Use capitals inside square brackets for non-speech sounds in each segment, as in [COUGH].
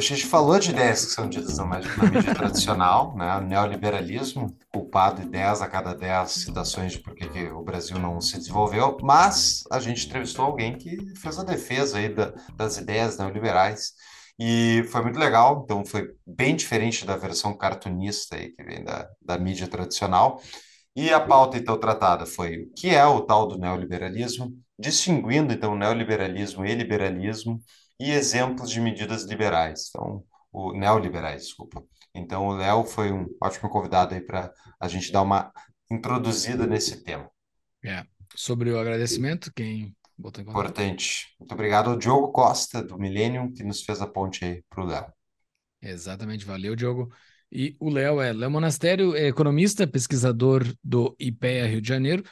A gente falou de ideias que são ditas na, mídia tradicional, né? O neoliberalismo, culpado de 10 a cada 10 citações de por que o Brasil não se desenvolveu, mas a gente entrevistou alguém que fez a defesa aí da, das ideias neoliberais e foi muito legal, então foi bem diferente da versão cartunista aí que vem da, da mídia tradicional. E a pauta, então, tratada foi o que é o tal do neoliberalismo, distinguindo, então, neoliberalismo e liberalismo, e exemplos de medidas liberais, então, o neoliberais, desculpa. Então, o Léo foi um ótimo convidado aí para a gente dar uma introduzida nesse tema. É, sobre o agradecimento, quem botou em contato? Importante. Muito obrigado ao Diogo Costa, do Millennium, que nos fez a ponte aí para o Léo. Exatamente, valeu, Diogo. E o Léo é Léo Monastério, é economista, pesquisador do IPEA Rio de Janeiro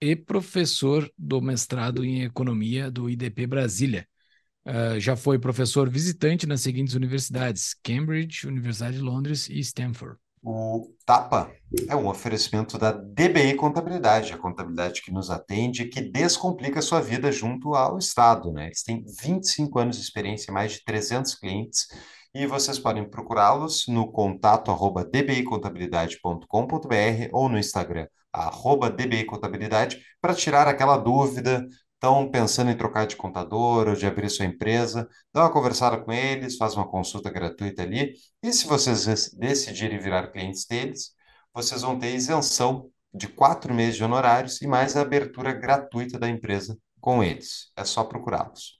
e professor do mestrado em economia do IDP Brasília. Uh, já foi professor visitante nas seguintes universidades: Cambridge, Universidade de Londres e Stanford. O TAPA é um oferecimento da DBI Contabilidade, a contabilidade que nos atende e que descomplica a sua vida junto ao Estado. Né? Eles têm 25 anos de experiência, mais de 300 clientes e vocês podem procurá-los no contato arroba dbicontabilidade.com.br ou no Instagram arroba dbicontabilidade para tirar aquela dúvida, estão pensando em trocar de contador ou de abrir sua empresa, dá uma conversada com eles, faz uma consulta gratuita ali e se vocês decidirem virar clientes deles, vocês vão ter isenção de quatro meses de honorários e mais a abertura gratuita da empresa com eles. É só procurá-los.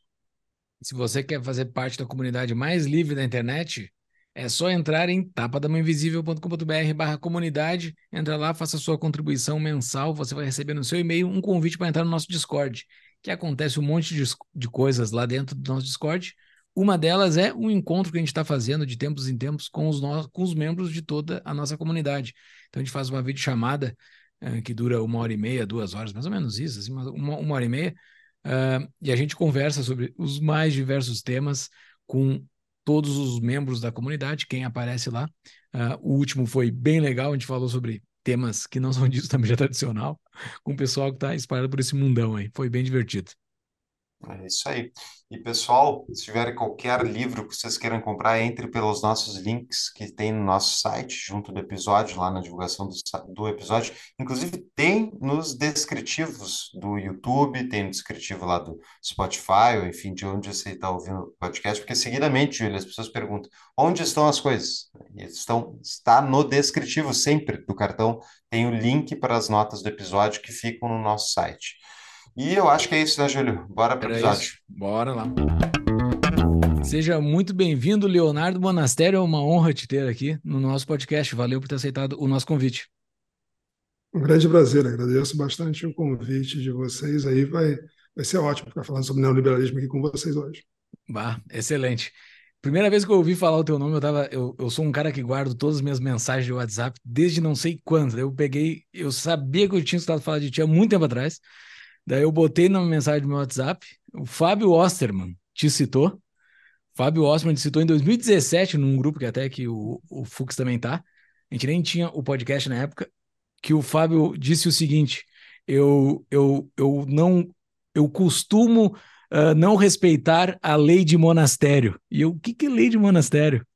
Se você quer fazer parte da comunidade mais livre da internet, é só entrar em tapadamainvisível.com.br barra comunidade, entra lá, faça sua contribuição mensal, você vai receber no seu e-mail um convite para entrar no nosso Discord, que acontece um monte de, de coisas lá dentro do nosso Discord. Uma delas é um encontro que a gente está fazendo de tempos em tempos com os, no... com os membros de toda a nossa comunidade. Então a gente faz uma videochamada uh, que dura uma hora e meia, duas horas, mais ou menos isso, assim, uma, uma hora e meia, Uh, e a gente conversa sobre os mais diversos temas com todos os membros da comunidade, quem aparece lá. Uh, o último foi bem legal, a gente falou sobre temas que não são [LAUGHS] disso da mídia tradicional, com o pessoal que está espalhado por esse mundão aí. Foi bem divertido. É isso aí. E pessoal, se tiver qualquer livro que vocês queiram comprar, entre pelos nossos links que tem no nosso site, junto do episódio, lá na divulgação do, do episódio. Inclusive, tem nos descritivos do YouTube, tem no descritivo lá do Spotify, ou enfim, de onde você está ouvindo o podcast, porque seguidamente, Júlia, as pessoas perguntam onde estão as coisas. E estão, está no descritivo sempre do cartão, tem o link para as notas do episódio que ficam no nosso site. E eu acho que é isso, né, Júlio? Bora para o episódio. Isso. Bora lá. Seja muito bem-vindo, Leonardo Monastério. É uma honra te ter aqui no nosso podcast. Valeu por ter aceitado o nosso convite. Um grande prazer, agradeço bastante o convite de vocês. Aí vai, vai ser ótimo ficar falando sobre neoliberalismo aqui com vocês hoje. Bah, excelente. Primeira vez que eu ouvi falar o teu nome, eu tava. Eu, eu sou um cara que guardo todas as minhas mensagens de WhatsApp desde não sei quando. Eu peguei, eu sabia que eu tinha escutado falar de ti há muito tempo atrás. Daí eu botei na mensagem do meu WhatsApp, o Fábio Osterman te citou. Fábio Osterman te citou em 2017, num grupo que até que o, o Fux também tá. A gente nem tinha o podcast na época, que o Fábio disse o seguinte: eu, eu, eu não eu costumo uh, não respeitar a lei de monastério. E eu, o que, que é lei de monastério?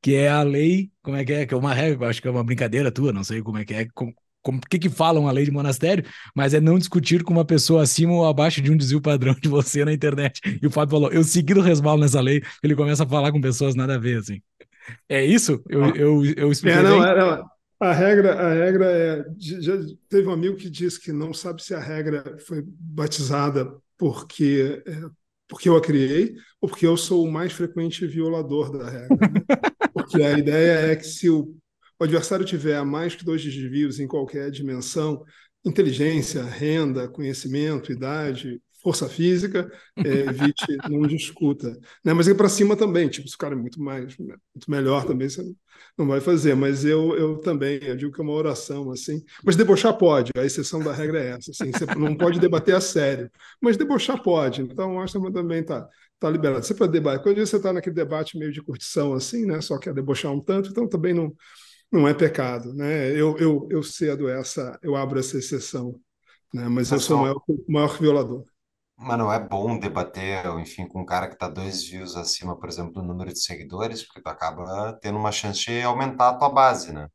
Que é a lei, como é que é? Que é uma regra, acho que é uma brincadeira tua, não sei como é que é, como, como que, que falam a lei de monastério, mas é não discutir com uma pessoa acima ou abaixo de um desvio padrão de você na internet. E o Fábio falou: eu segui o resvalo nessa lei, ele começa a falar com pessoas nada a ver, assim. É isso? Eu, eu, eu expliquei. É, não, não. A regra, a regra é. Já teve um amigo que disse que não sabe se a regra foi batizada porque, é, porque eu a criei ou porque eu sou o mais frequente violador da regra. Né? [LAUGHS] Porque a ideia é que se o o adversário tiver mais que dois desvios em qualquer dimensão, inteligência, renda, conhecimento, idade, força física, é, [LAUGHS] evite, não discuta. Né? Mas ir para cima também, tipo, se o cara é muito mais, muito melhor também, você não vai fazer. Mas eu, eu também, eu digo que é uma oração, assim. Mas debochar pode, a exceção da regra é essa, assim, você não pode debater a sério, mas debochar pode. Então, acho que também está tá liberado. Você pode debater, quando você está naquele debate meio de curtição, assim, né? Só quer debochar um tanto, então também não, não é pecado, né? Eu, eu, eu cedo essa, eu abro essa exceção, né? Mas eu sou o maior, maior violador. Mas não é bom debater, enfim, com um cara que está dois views acima, por exemplo, do número de seguidores, porque tu acaba tendo uma chance de aumentar a tua base, né?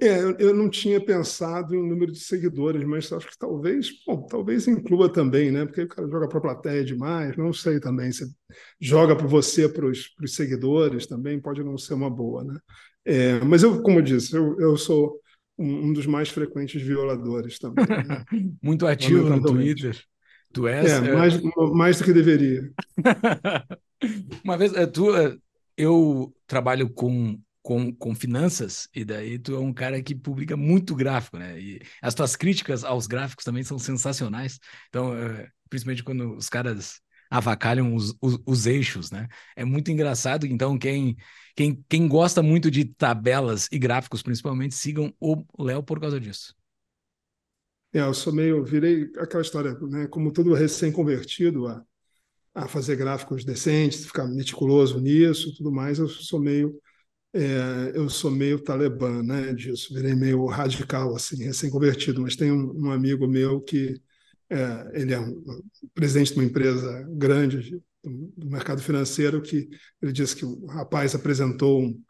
É, eu, eu não tinha pensado em número de seguidores, mas acho que talvez, bom, talvez inclua também, né? Porque o cara joga para a plateia demais, não sei também. Você joga para você, para os seguidores também, pode não ser uma boa, né? É, mas eu, como eu disse, eu, eu sou um, um dos mais frequentes violadores também. Né? [LAUGHS] Muito ativo no Twitter. Tu és. É, é, mais, mais do que deveria. [LAUGHS] Uma vez, é, tu, é, eu trabalho com, com, com finanças, e daí tu é um cara que publica muito gráfico, né? E as tuas críticas aos gráficos também são sensacionais. Então, principalmente quando os caras avacalham os, os, os, eixos, né? É muito engraçado. Então, quem, quem, quem gosta muito de tabelas e gráficos, principalmente, sigam o Léo por causa disso. É, eu sou meio, virei aquela história, né? Como todo recém-convertido a, a fazer gráficos decentes, ficar meticuloso nisso, tudo mais, eu sou meio, é, eu sou meio talibã, né? Disso, virei meio radical assim, recém-convertido. Mas tem um, um, amigo meu que é, ele é um, um presidente de uma empresa grande do mercado financeiro que ele disse que o rapaz apresentou um,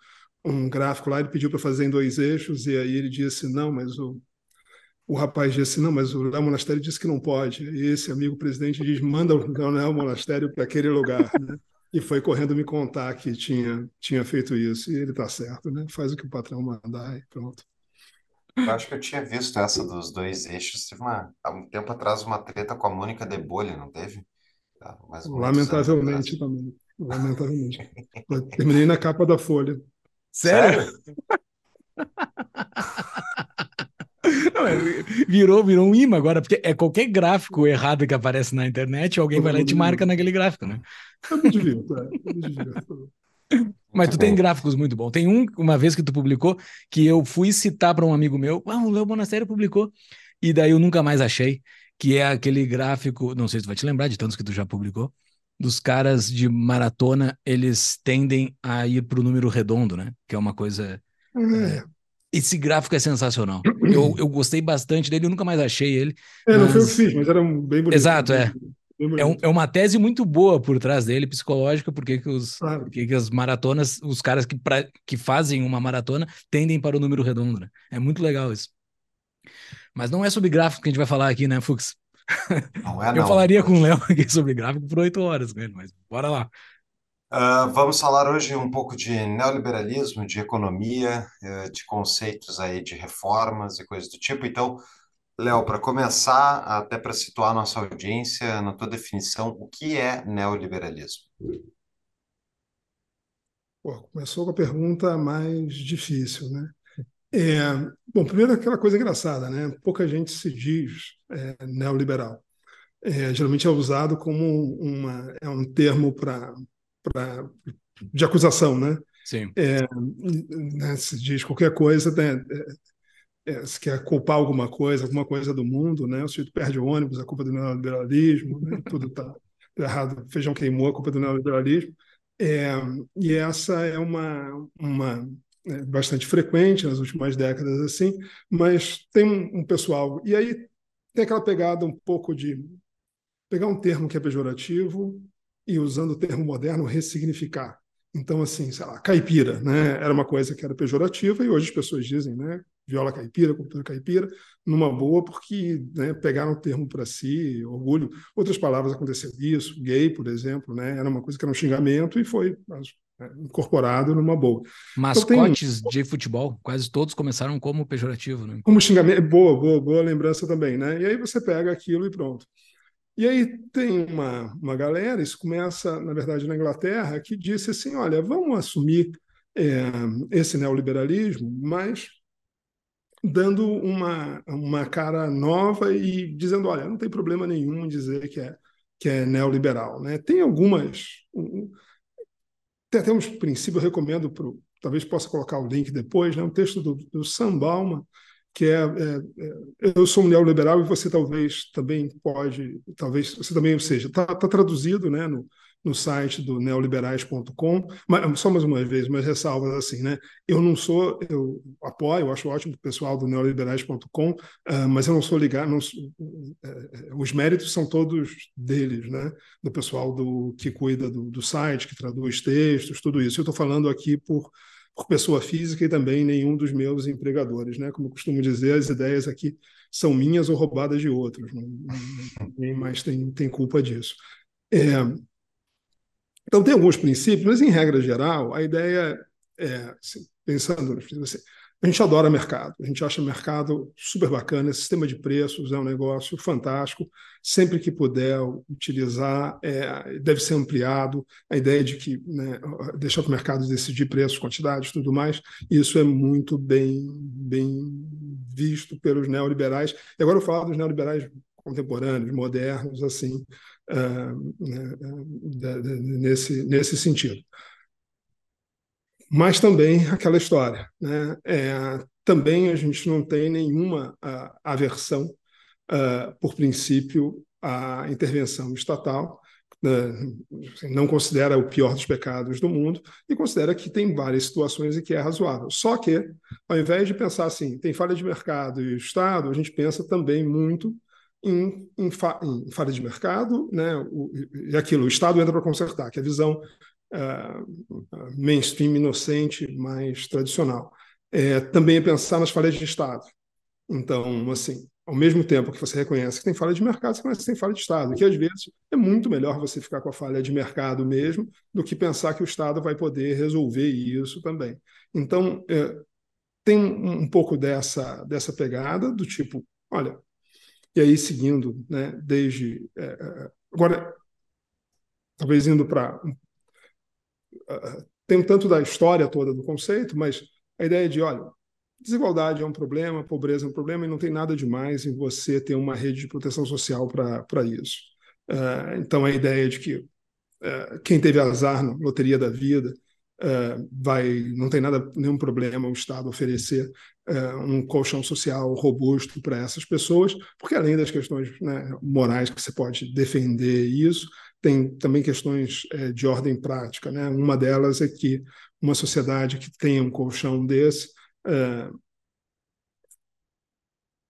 um gráfico lá, ele pediu para fazer em dois eixos e aí ele disse não, mas o o rapaz disse, não, mas o Léo Monastério disse que não pode. E esse amigo presidente diz, manda o Léo Monastério para aquele lugar. [LAUGHS] Né? E foi correndo me contar que tinha, tinha feito isso. E ele está certo, né? Faz o que o patrão mandar e pronto. Eu acho que eu tinha visto essa dos dois eixos. Teve uma, há um tempo atrás uma treta com a Mônica de Bolha, não teve? Tá, Lamentavelmente também. Lamentavelmente. [LAUGHS] terminei na capa da Folha. Sério? [LAUGHS] Não, é, virou, virou um imã agora, porque é qualquer gráfico errado que aparece na internet, alguém vai lá e te marca naquele gráfico, né? Eu me divirto, é. Eu me divirto. Mas tu tem gráficos muito bons. Tem um, uma vez que tu publicou, que eu fui citar para um amigo meu, ah, o Léo Monastério publicou, e daí eu nunca mais achei, que é aquele gráfico, não sei se tu vai te lembrar de tantos que tu já publicou, dos caras de maratona, eles tendem a ir para o número redondo, né? Que é uma coisa... É, esse gráfico é sensacional. Eu, eu gostei bastante dele, eu nunca mais achei ele. É, mas... não foi o que fiz, mas era um bem bonito. Exato, é. É, um, é, uma tese muito boa por trás dele, psicológica, porque que os, claro. porque que as maratonas, os caras que, pra, que fazem uma maratona tendem para o número redondo, né? É muito legal isso. Mas não é sobre gráfico que a gente vai falar aqui, né, Fux? [LAUGHS] Não é, não. Eu falaria com o Léo aqui sobre gráfico por oito horas com ele, mas bora lá. Uh, vamos falar hoje um pouco de neoliberalismo, de economia, uh, de conceitos aí de reformas e coisas do tipo. Então, Léo, para começar, até para situar nossa audiência, na tua definição, o que é neoliberalismo? Pô, começou com a pergunta mais difícil, né? É, bom, primeiro aquela coisa engraçada, né? Pouca gente se diz é, neoliberal. É, geralmente é usado como uma, é um termo para de acusação, né? Sim. É, né, se diz qualquer coisa, né, é, se quer culpar alguma coisa, alguma coisa do mundo, né? O sujeito perde o ônibus, a culpa do neoliberalismo, né? tudo está [LAUGHS] errado, feijão queimou, a culpa do neoliberalismo. É, e essa é uma, uma é, bastante frequente nas últimas décadas, assim, mas tem um, um pessoal. E aí tem aquela pegada um pouco de pegar um termo que é pejorativo e, usando o termo moderno, ressignificar. Então, assim, sei lá, caipira, né? Era uma coisa que era pejorativa e hoje as pessoas dizem, né? Viola caipira, cultura caipira, numa boa, porque né, pegaram o termo para si, orgulho. Outras palavras aconteceu isso, gay, por exemplo, né? Era uma coisa que era um xingamento e foi né, incorporado numa boa. Mascotes então, tem... de futebol, quase todos começaram como pejorativo, né? Como xingamento, boa, boa, boa lembrança também, né? E aí você pega aquilo e pronto. E aí tem uma, uma galera, isso começa, na verdade, na Inglaterra, que disse assim: olha, vamos assumir é, esse neoliberalismo, mas dando uma, uma cara nova e dizendo: olha, não tem problema nenhum em dizer que é que é neoliberal. Né? Tem algumas. Tem até uns princípios, eu recomendo, pro, talvez possa colocar o link depois, né? um texto do, do Sam Bauman, que é, é, é, eu sou um neoliberal e você talvez também pode, talvez você também, ou seja, está tá traduzido né, no, no site do neoliberais.com, mas só mais uma vez, mas ressalvas assim, né? Eu não sou, eu apoio, eu acho ótimo o pessoal do neoliberais.com, uh, mas eu não sou ligado, não, uh, os méritos são todos deles, né? Do pessoal do que cuida do, do site, que traduz textos, tudo isso. Eu estou falando aqui por por pessoa física e também nenhum dos meus empregadores, né? Como eu costumo dizer, as ideias aqui são minhas ou roubadas de outros, ninguém mais tem, tem culpa disso. É, então, tem alguns princípios, mas, em regra geral, a ideia é, assim, pensando, assim, a gente adora mercado, a gente acha mercado super bacana, sistema de preços é um negócio fantástico, sempre que puder utilizar, é, deve ser ampliado, a ideia de que né, deixar para o mercado decidir preços, quantidades, tudo mais, isso é muito bem, bem visto pelos neoliberais. E agora eu falo dos neoliberais contemporâneos, modernos, assim, uh, nesse, nesse sentido mas também aquela história. Né? É, também a gente não tem nenhuma aversão, uh, por princípio, à intervenção estatal, uh, não considera o pior dos pecados do mundo e considera que tem várias situações em que é razoável. Só que, ao invés de pensar assim, tem falha de mercado e Estado, a gente pensa também muito em, em, fa em falha de mercado, né? O, e aquilo, o Estado entra para consertar, que é a visão uh, mainstream inocente, mais tradicional. É, também é pensar nas falhas de Estado. Então, assim, ao mesmo tempo que você reconhece que tem falha de mercado, você reconhece que tem falha de Estado, que às vezes é muito melhor você ficar com a falha de mercado mesmo do que pensar que o Estado vai poder resolver isso também. Então, é, tem um, um pouco dessa, dessa pegada do tipo, olha, e aí seguindo, né, desde. É, é agora, talvez indo para tem um tanto da história toda do conceito, mas a ideia de, olha, desigualdade é um problema, pobreza é um problema, e não tem nada demais em você ter uma rede de proteção social para isso. Uh, então, a ideia de que uh, quem teve azar na loteria da vida uh, vai, não tem nada, nenhum problema o Estado oferecer um colchão social robusto para essas pessoas, porque além das questões né, morais que você pode defender isso, tem também questões é, de ordem prática. Né? Uma delas é que uma sociedade que tenha um colchão desse, é,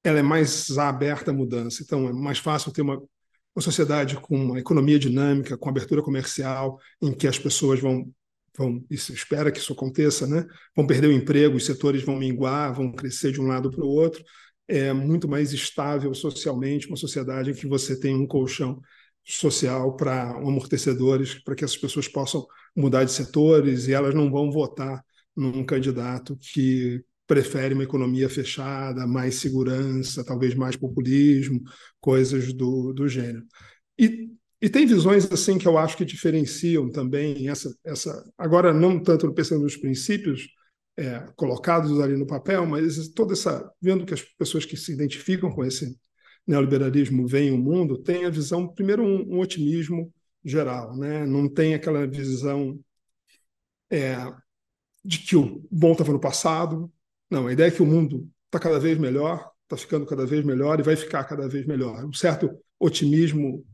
ela é mais aberta à mudança. Então, é mais fácil ter uma, uma sociedade com uma economia dinâmica, com abertura comercial, em que as pessoas vão vão, se espera que isso aconteça, né? vão perder o emprego, os setores vão minguar, vão crescer de um lado para o outro. É muito mais estável socialmente, uma sociedade em que você tem um colchão social para amortecedores, para que essas pessoas possam mudar de setores e elas não vão votar num candidato que prefere uma economia fechada, mais segurança, talvez mais populismo, coisas do, do gênero. E, e tem visões assim que eu acho que diferenciam também essa, essa agora não tanto pensando nos princípios é, colocados ali no papel, mas toda essa vendo que as pessoas que se identificam com esse neoliberalismo vem o mundo, tem a visão, primeiro, um, um otimismo geral, né? não tem aquela visão é, de que o bom estava no passado. Não, a ideia é que o mundo está cada vez melhor, está ficando cada vez melhor e vai ficar cada vez melhor. Um certo otimismo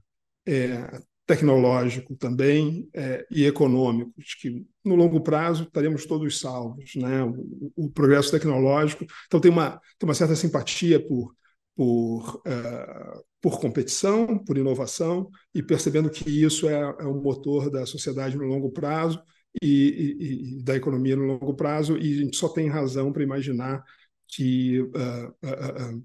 é, tecnológico também é, e econômico, de que no longo prazo estaremos todos salvos, né? O, o, progresso tecnológico. Então tem uma tem uma certa simpatia por por, uh, por competição, por inovação, e percebendo que isso é, é motor da sociedade no longo prazo e, e, e, da economia no longo prazo, e a gente só tem razão para imaginar que uh, uh,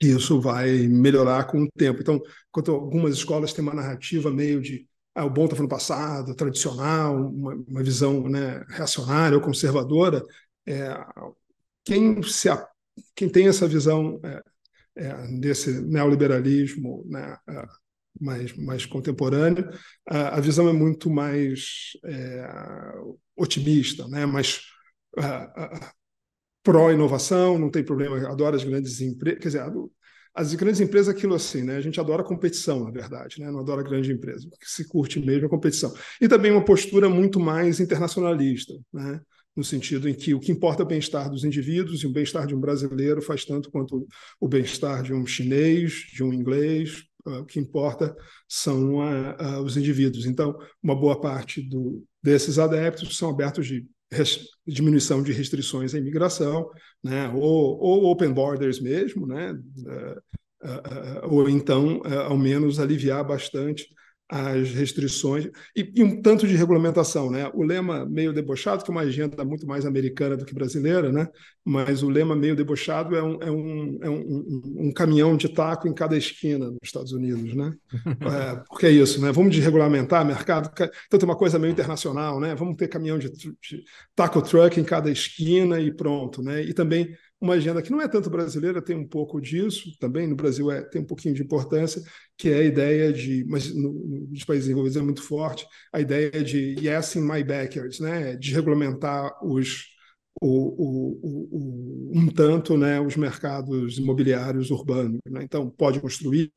isso vai melhorar com o tempo. Então, enquanto algumas escolas têm uma narrativa meio de ah, o bom estava no passado, tradicional, uma, uma visão né, reacionária ou conservadora, é, quem, se, quem tem essa visão é, é, desse neoliberalismo né, mais, mais contemporâneo, a, a, visão é muito mais é, otimista, né, mais pró-inovação, não tem problema, adora as grandes empresas. Quer dizer, as grandes empresas, aquilo assim, né? A gente adora competição, na verdade, né? Não adora grande empresa. Que se curte mesmo é competição. E também uma postura muito mais internacionalista, né? No sentido em que o que importa é o bem-estar dos indivíduos e o bem-estar de um brasileiro faz tanto quanto o bem-estar de um chinês, de um inglês. O que importa são os indivíduos. Então, uma boa parte do, desses adeptos são abertos de diminuição de restrições à imigração, né, ou, ou open borders mesmo, né, uh, uh, uh, ou então, ao menos, aliviar bastante as restrições e, e, um tanto de regulamentação, né? O lema meio debochado, que é uma agenda muito mais americana do que brasileira, né? Mas o lema meio debochado é um, é um, é um, um, caminhão de taco em cada esquina nos Estados Unidos, né? [LAUGHS] é, porque é isso, né? Vamos desregulamentar mercado, então tem uma coisa meio internacional, né? Vamos ter caminhão de, de taco truck em cada esquina e pronto, né? E também uma agenda que não é tanto brasileira, tem um pouco disso também, no Brasil é, tem um pouquinho de importância, que é a ideia de, mas no, nos países envolvidos é muito forte, a ideia de yes in my backyard, né, de regulamentar os, o, o, o, um tanto né, os mercados imobiliários urbanos. Né? Então, pode construir,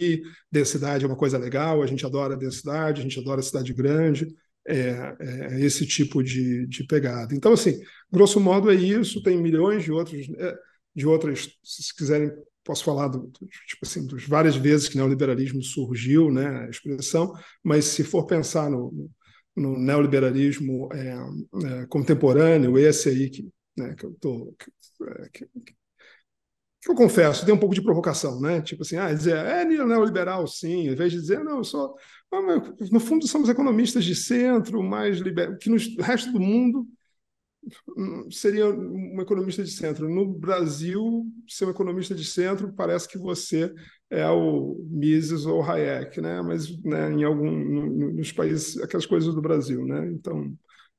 densidade é uma coisa legal, a gente adora densidade, a gente adora cidade grande, é, é, esse tipo de, de pegada. Então, assim, grosso modo é isso, tem milhões de outros. É, de outras, se quiserem, posso falar do, do, tipo assim, várias vezes que neoliberalismo surgiu, né, a expressão, mas se for pensar no, no neoliberalismo é, é, contemporâneo, esse aí que, né, que eu tô que, é, que, que eu confesso, tem um pouco de provocação, né? Tipo assim, ah, dizer, é neoliberal, sim, em vez de dizer, não, eu sou. No fundo, somos economistas de centro, mais liberal, que no resto do mundo seria um economista de centro. No Brasil, ser um economista de centro parece que você é o Mises ou Hayek, né? Mas né, em algum nos países aquelas coisas do Brasil, né? Então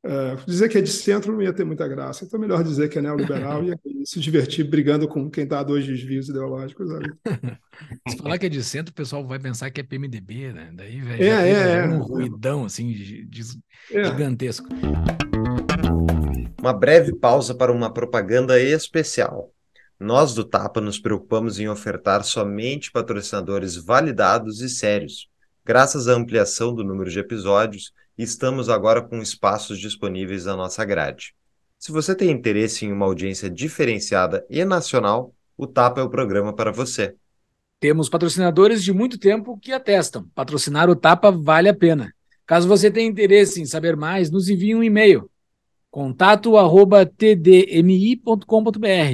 é, dizer que é de centro não ia ter muita graça. Então melhor dizer que é neoliberal e [LAUGHS] se divertir brigando com quem está a dois desvios ideológicos. [LAUGHS] se falar que é de centro, o pessoal vai pensar que é PMDB, né? Daí vai é, é, é, é, um ruidão assim de, de é. gigantesco. Uma breve pausa para uma propaganda especial. Nós do Tapa nos preocupamos em ofertar somente patrocinadores validados e sérios. Graças à ampliação do número de episódios, estamos agora com espaços disponíveis na nossa grade. Se você tem interesse em uma audiência diferenciada e nacional, o Tapa é o programa para você. Temos patrocinadores de muito tempo que atestam. Patrocinar o Tapa vale a pena. Caso você tenha interesse em saber mais, nos envie um e-mail Contato arroba tdmi.com.br.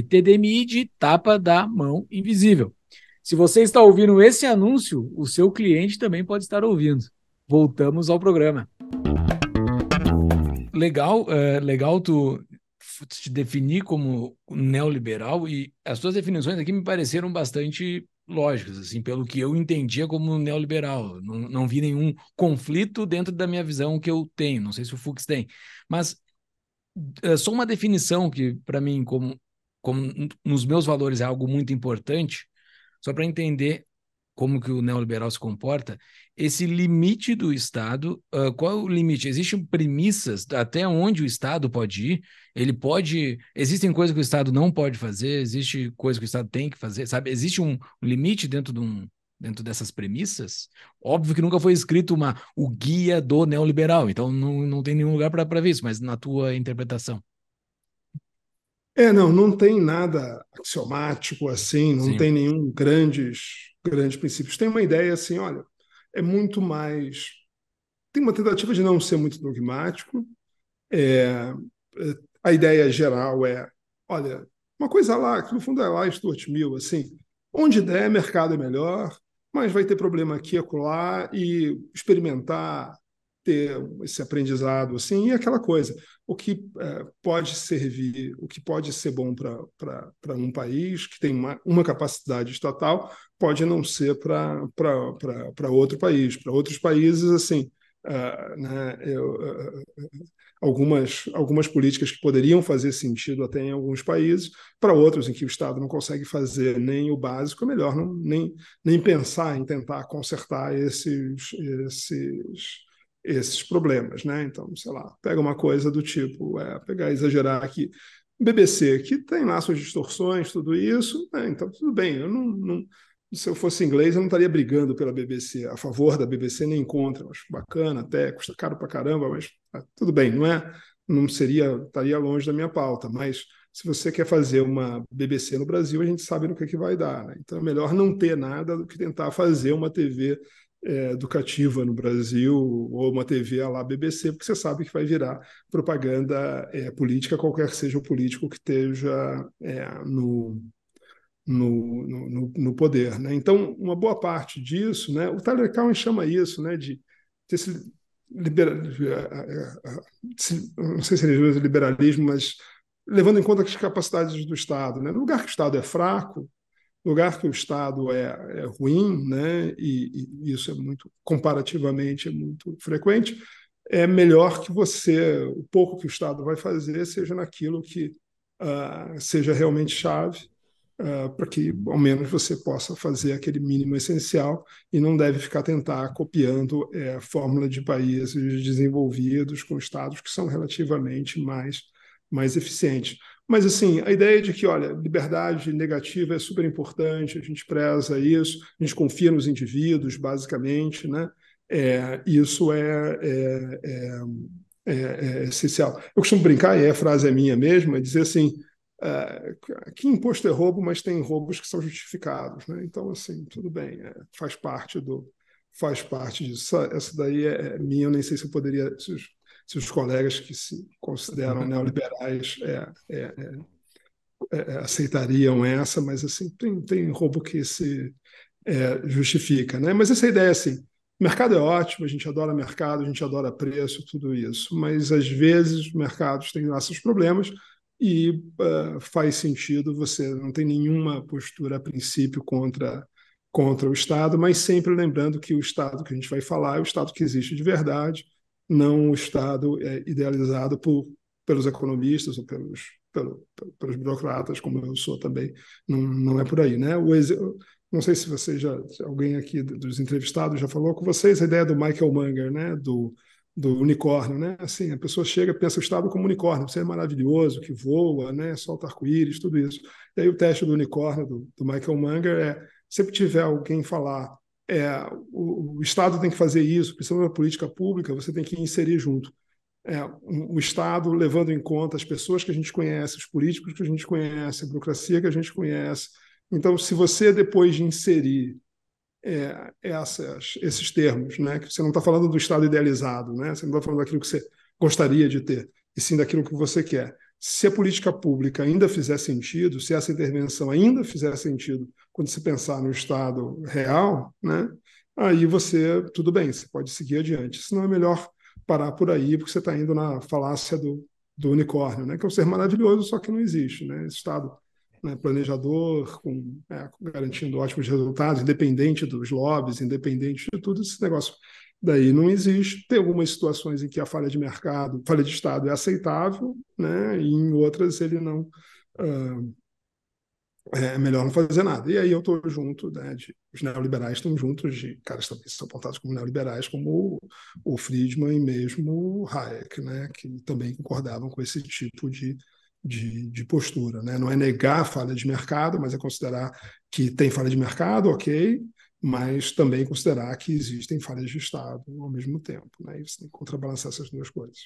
TDMI de tapa da mão invisível. Se você está ouvindo esse anúncio, o seu cliente também pode estar ouvindo. Voltamos ao programa. Legal, é, legal tu te definir como neoliberal e as tuas definições aqui me pareceram bastante lógicas, assim, pelo que eu entendia como neoliberal. Não, não vi nenhum conflito dentro da minha visão que eu tenho. Não sei se o Fux tem, mas é só uma definição que, para mim, como, como nos meus valores é algo muito importante, só para entender como que o neoliberal se comporta, esse limite do Estado, uh, qual é o limite? Existem premissas até onde o Estado pode ir? Ele pode. Existem coisas que o Estado não pode fazer, existe coisa que o Estado tem que fazer, sabe? Existe um limite dentro de um, dentro dessas premissas, óbvio que nunca foi escrito uma, o guia do neoliberal, então não, não tem nenhum lugar para ver isso, mas na tua interpretação. É, não, não tem nada axiomático assim, não Sim. tem nenhum grandes, grandes princípios. Tem uma ideia assim, olha, é muito mais. Tem uma tentativa de não ser muito dogmático. É, é a ideia geral é, olha, uma coisa lá, que no fundo é lá Stuart Mill, assim, onde der, mercado é melhor, mas vai ter problema aqui e acolá e experimentar ter esse aprendizado assim e aquela coisa o que é, pode servir o que pode ser bom para um país que tem uma, uma capacidade estatal pode não ser para outro país. Para outros países assim uh, né, eu, uh, algumas, algumas políticas que poderiam fazer sentido até em alguns países, para outros em que o Estado não consegue fazer nem o básico, é melhor não, nem, nem pensar em tentar consertar esses, esses, esses problemas. Né? Então, sei lá, pega uma coisa do tipo, é, pegar exagerar aqui. BBC, que tem lá suas distorções, tudo isso, né? então tudo bem, eu não, não se eu fosse inglês, eu não estaria brigando pela BBC, a favor da BBC, nem contra. Acho bacana até, custa caro para caramba, mas tudo bem, não é? Não seria, estaria longe da minha pauta, mas se você quer fazer uma BBC no Brasil, a gente sabe no que, é que vai dar. Né? Então é melhor não ter nada do que tentar fazer uma TV é, educativa no Brasil ou uma TV lá BBC, porque você sabe que vai virar propaganda é, política, qualquer que seja o político que esteja é, no, no, no, no, poder. Né? Então, uma boa parte disso, né, o Tyler Cowen chama isso né, de, de esse libera, não sei se usa liberalismo, mas levando em conta as capacidades do Estado. Né? No lugar que o Estado é fraco, no lugar que o Estado é, é ruim, né? E, e, isso é muito, comparativamente, é muito frequente, é melhor que você, o pouco que o Estado vai fazer, seja naquilo que uh, seja realmente chave uh, para que ao menos você possa fazer aquele mínimo essencial e não deve ficar tentar copiando é, a fórmula de países desenvolvidos com estados que são relativamente mais, mais eficientes. Mas, assim, a ideia de que, olha, liberdade negativa é super importante, a gente preza isso, a gente confia nos indivíduos, basicamente, né? É, isso é, é, é, é, essencial. Eu costumo brincar, e a frase é minha mesmo, é dizer assim, é, que imposto é roubo, mas tem roubos que são justificados. Né? Então, assim, tudo bem, é, faz parte do faz parte disso. Essa, essa daí é, é minha, eu nem sei se eu poderia, se os, se os colegas que se consideram neoliberais é, é, aceitariam essa, mas assim, tem, tem roubo que se justifica. Né? Mas essa ideia assim, mercado é ótimo, a gente adora mercado, a gente adora preço, tudo isso, mas às vezes os mercados têm seus problemas, e uh, faz sentido, você não tem nenhuma postura a princípio contra, contra o Estado, mas sempre lembrando que o Estado que a gente vai falar é o Estado que existe de verdade, não o Estado é, idealizado por, pelos economistas ou pelos, pelo, pelos burocratas, como eu sou também, não, não é por aí. Né? O, não sei se você já, alguém aqui dos entrevistados já falou com vocês a ideia do Michael Munger, né? do do unicórnio, né? Assim, a pessoa chega, pensa o Estado como unicórnio, você é maravilhoso, que voa, né? Solta arco-íris, tudo isso. E aí o teste do unicórnio do, do Michael Munger é, sempre tiver alguém falar, é, o, o, Estado tem que fazer isso, precisa de uma política pública, você tem que inserir junto. É, o Estado levando em conta as pessoas que a gente conhece, os políticos que a gente conhece, a burocracia que a gente conhece. Então, se você, depois de inserir é, essas, esses termos, né? Que você não está falando do estado idealizado, né? Você não está falando daquilo que você gostaria de ter, e sim daquilo que você quer. Se a política pública ainda fizer sentido, se essa intervenção ainda fizer sentido, quando se pensar no estado real, né? Aí você, tudo bem, você pode seguir adiante. Senão é melhor parar por aí, porque você está indo na falácia do, do unicórnio, né? Que é um ser maravilhoso, só que não existe, né? Esse estado né, planejador, com, é, garantindo ótimos resultados, independente dos lobbies, independente de tudo, esse negócio daí não existe. Tem algumas situações em que a falha de mercado, falha de Estado é aceitável, né, e em outras ele não. Uh, é melhor não fazer nada. E aí eu estou junto, né, de, os neoliberais estão juntos de caras também são apontados como neoliberais, como o, o Friedman e mesmo o Hayek, né, que também concordavam com esse tipo de de, de, postura. Né? Não é negar a falha de mercado, mas é considerar que tem falha de mercado, ok, mas também considerar que existem falhas de Estado ao mesmo tempo. Né? E você tem que contrabalançar essas duas coisas.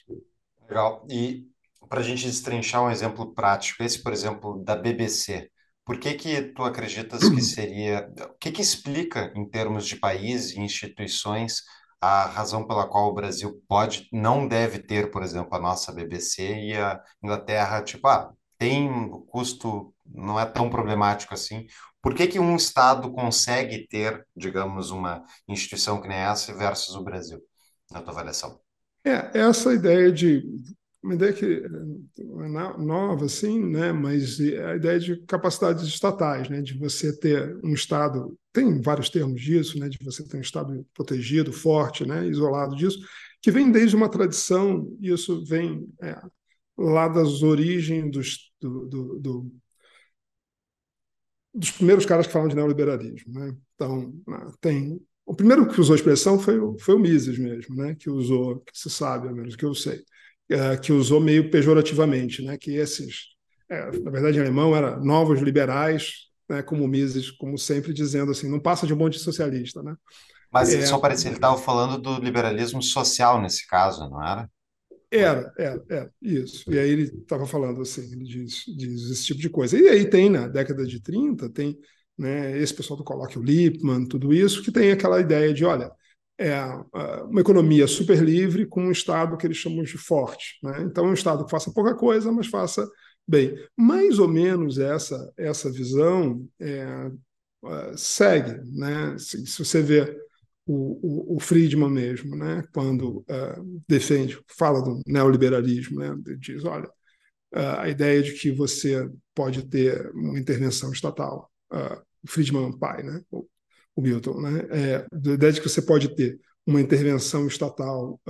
Legal. E para a gente destrinchar um exemplo prático, esse, por exemplo, da BBC, por que que tu acreditas que seria... O que que explica, em termos de país e instituições, a razão pela qual o Brasil pode, não deve ter, por exemplo, a nossa BBC e a Inglaterra, tipo, ah, tem custo, não é tão problemático assim. Por que que um Estado consegue ter, digamos, uma instituição que nem essa versus o Brasil, na tua avaliação? É, essa ideia de uma ideia que é nova, assim, né? mas a ideia de capacidades estatais, né? de você ter um Estado, tem vários termos disso, né? de você ter um Estado protegido, forte, né? isolado disso, que vem desde uma tradição, isso vem é, lá das origens dos, do, do, do, dos primeiros caras que falam de neoliberalismo. Né? Então, tem. O primeiro que usou a expressão foi, foi o Mises mesmo, né? que usou, que se sabe, ao menos que eu sei é, que usou meio pejorativamente, né? que esses, é, na verdade em alemão, era novos liberais, né, como Mises, como sempre, dizendo assim, não passa de um monte de socialista, né? Mas é, só parecia, ele estava falando do liberalismo social nesse caso, não era? Era, era, era, isso. E aí ele estava falando assim, ele diz, diz esse tipo de coisa. E aí tem, na década de 30, tem né, esse pessoal do colóquio Lippmann, tudo isso, que tem aquela ideia de, olha, é uma economia super livre com um Estado que eles chamam de forte. Né? Então, é um Estado que faça pouca coisa, mas faça bem. Mais ou menos essa, essa visão é, segue. Né? Se, se você vê o, o, o Friedman mesmo, né, quando uh, defende, fala do neoliberalismo, né, diz, olha, a ideia de que você pode ter uma intervenção estatal, o Friedman pai, né, o, o Milton, né, é, ideia de que você pode ter uma intervenção estatal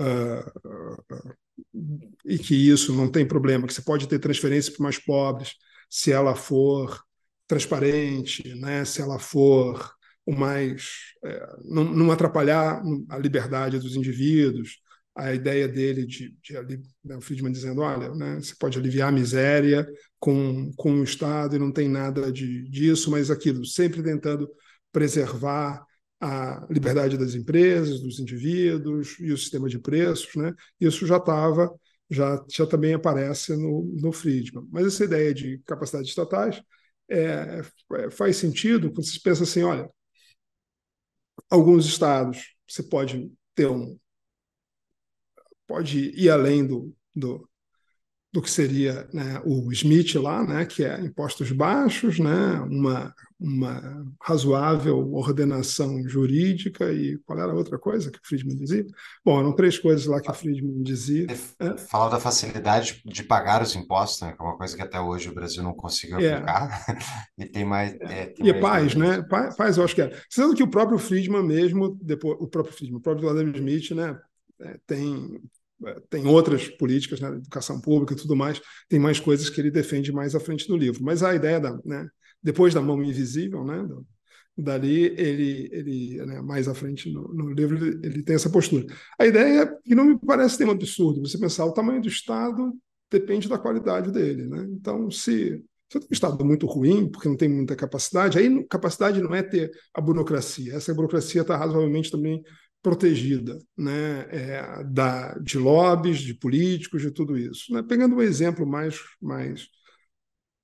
e que isso não tem problema, que você pode ter transferência para mais pobres, se ela for transparente, né, se ela for o mais é, não, não, atrapalhar a liberdade dos indivíduos, a ideia dele de, de, de né, o Friedman dizendo, olha, né, você pode aliviar a miséria com, com o Estado e não tem nada de, disso, mas aquilo, sempre tentando preservar a liberdade das empresas, dos indivíduos e o sistema de preços, né? Isso já estava, já, já também aparece no, no Friedman. Mas essa ideia de capacidades estatais é, é, faz sentido quando você pensa assim, olha, alguns estados você pode ter um pode ir além do, do, do que seria né, o Smith lá, né, que é impostos baixos, né, uma, uma razoável ordenação jurídica e qual era a outra coisa que o Friedman dizia? Bom, eram três coisas lá que o Friedman dizia. É. Fala da facilidade de pagar os impostos, né, que é uma coisa que até hoje o Brasil não conseguiu é. aplicar. [LAUGHS] e tem mais... É, tem e é mais paz, né? Paz, paz, eu acho que é. Sendo que o próprio Friedman mesmo, depois, o próprio Friedman, o próprio Adam Smith, né, é, tem tem outras políticas, né, educação pública e tudo mais, tem mais coisas que ele defende mais à frente do livro. Mas a ideia da, né, depois da mão invisível, né, do, dali ele, ele né, mais à frente no, no livro ele, ele, tem essa postura. A ideia é que não me parece um absurdo. Você pensar o tamanho do Estado depende da qualidade dele, né? Então se se tem um Estado muito ruim, porque não tem muita capacidade, aí capacidade não é ter a burocracia. Essa burocracia está razoavelmente também protegida né, é, da, de lobbies, de políticos, de tudo isso. Né? Pegando um exemplo mais, mais,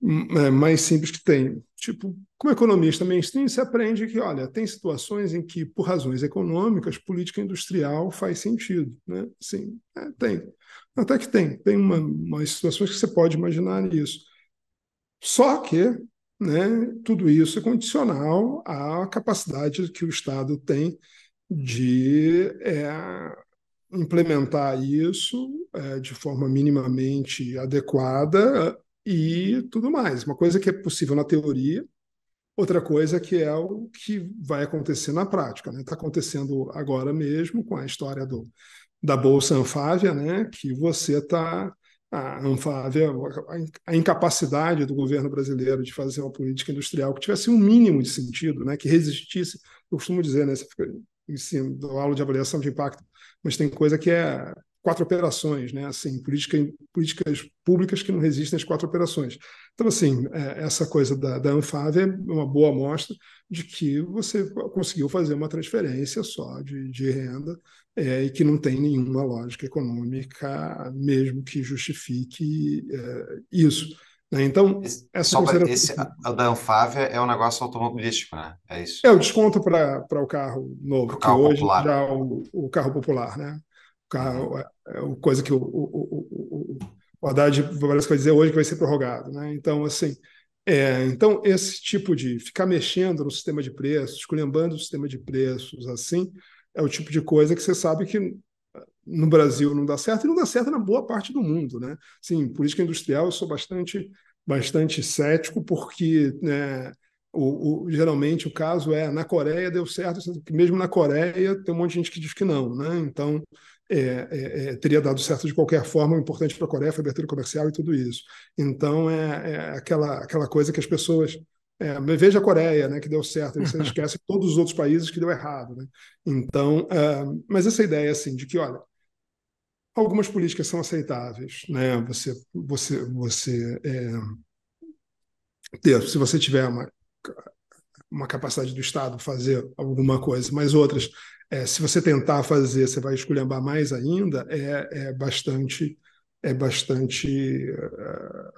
é, mais simples que tem. Tipo, como economista mainstream, você aprende que, olha, tem situações em que, por razões econômicas, política industrial faz sentido. Né? Sim, é, tem. Até que tem. Tem uma, umas situações que você pode imaginar isso. Só que né, tudo isso é condicional à capacidade que o Estado tem de é, implementar isso é, de forma minimamente adequada e tudo mais. Uma coisa que é possível na teoria, outra coisa que é o que vai acontecer na prática. Está né? Tá acontecendo agora mesmo com a história do, da Bolsa Anfávia, né? que você está a Anfávia, a incapacidade do governo brasileiro de fazer uma política industrial que tivesse um mínimo de sentido, né, que resistisse. Eu costumo dizer, né, ensino, dou aula de avaliação de impacto, mas tem coisa que é quatro operações, né? Assim, política, políticas públicas que não resistem às quatro operações. Então, assim, é, essa coisa da, da Anfave é uma boa amostra de que você conseguiu fazer uma transferência só de, de renda é, e que não tem nenhuma lógica econômica mesmo que justifique é, isso. Né? Então, esse, essa só esse, o da Anfávia é um negócio automobilístico, né? É isso. É o desconto para o carro novo, o carro que hoje popular. já é o, o carro popular, né? O carro uhum. é, é coisa que o, o, o, o Haddad parece que vai dizer hoje que vai ser prorrogado, né? Então, assim, é, então esse tipo de ficar mexendo no sistema de preços, esculhambando o sistema de preços, assim, é o tipo de coisa que você sabe que no Brasil não dá certo e não dá certo na boa parte do mundo, né? Sim, política industrial eu sou bastante bastante cético porque né, o, o, geralmente o caso é na Coreia deu certo, mesmo na Coreia tem um monte de gente que diz que não, né? Então é, é, é, teria dado certo de qualquer forma. O importante para a Coreia foi a abertura comercial e tudo isso. Então é, é aquela aquela coisa que as pessoas é, veja a Coreia, né, que deu certo, você [LAUGHS] esquece todos os outros países que deu errado. Né? Então, uh, mas essa ideia assim de que, olha, algumas políticas são aceitáveis, né? Você, você, você é, ter, se você tiver uma uma capacidade do Estado fazer alguma coisa, mas outras, é, se você tentar fazer, você vai esculhambar mais ainda, é, é bastante, é bastante, uh,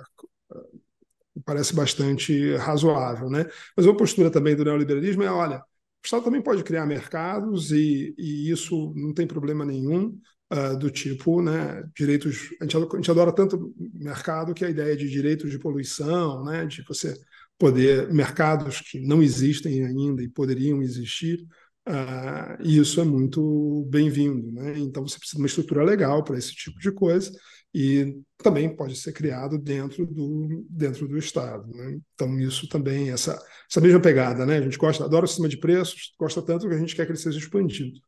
parece bastante razoável, né? Mas uma postura também do neoliberalismo é, olha, o Estado também pode criar mercados e, e isso não tem problema nenhum. Uh, do tipo, né, direitos. A gente, a gente adora tanto mercado que a ideia de direitos de poluição, né, de você poder mercados que não existem ainda e poderiam existir, uh, e isso é muito bem-vindo. Né? Então você precisa de uma estrutura legal para esse tipo de coisa e também pode ser criado dentro do, dentro do Estado. Né? Então isso também, essa, essa mesma pegada, né? a gente gosta, adora o sistema de preços, gosta tanto que a gente quer que ele seja expandido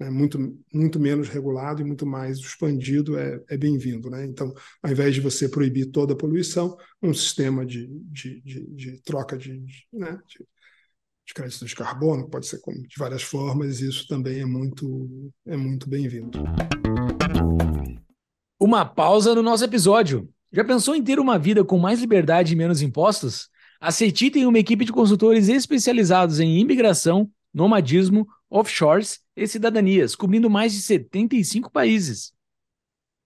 né, muito, muito menos regulado e muito mais expandido é, é bem-vindo. Né? Então, ao invés de você proibir toda a poluição, um sistema de, de, de, de troca de, de, né, de, de crédito de carbono, pode ser de várias formas, isso também é muito, é muito bem-vindo. Uma pausa no nosso episódio. Já pensou em ter uma vida com mais liberdade e menos impostos? A CETI tem uma equipe de consultores especializados em imigração, nomadismo, offshores e cidadanias, cobrindo mais de 75 países.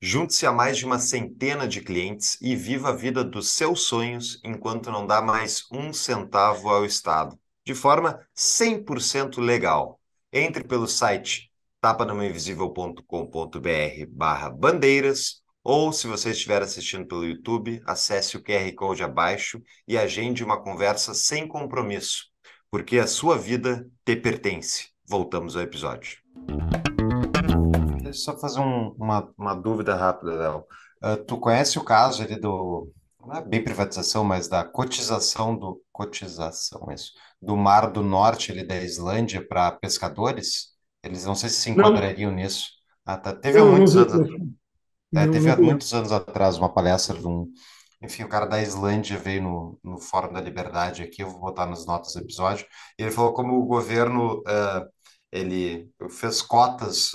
Junte-se a mais de uma centena de clientes e viva a vida dos seus sonhos enquanto não dá mais um centavo ao Estado, de forma 100% legal. Entre pelo site tapanamainvisível.com.br barra bandeiras ou, se você estiver assistindo pelo YouTube, acesse o QR Code abaixo e agende uma conversa sem compromisso, porque a sua vida te pertence voltamos ao episódio. Deixa eu só fazer um, uma, uma dúvida rápida, Léo. Uh, tu conhece o caso ali do, não é bem privatização, mas da cotização do, cotização, isso, do Mar do Norte ali da Islândia para pescadores? Eles não sei se se enquadrariam não. nisso. Ah, tá. Teve há muitos anos, é, teve há muitos anos atrás uma palestra de um, enfim, o cara da Islândia veio no, no Fórum da Liberdade aqui, eu vou botar nas notas do episódio, e ele falou como o governo uh, ele fez cotas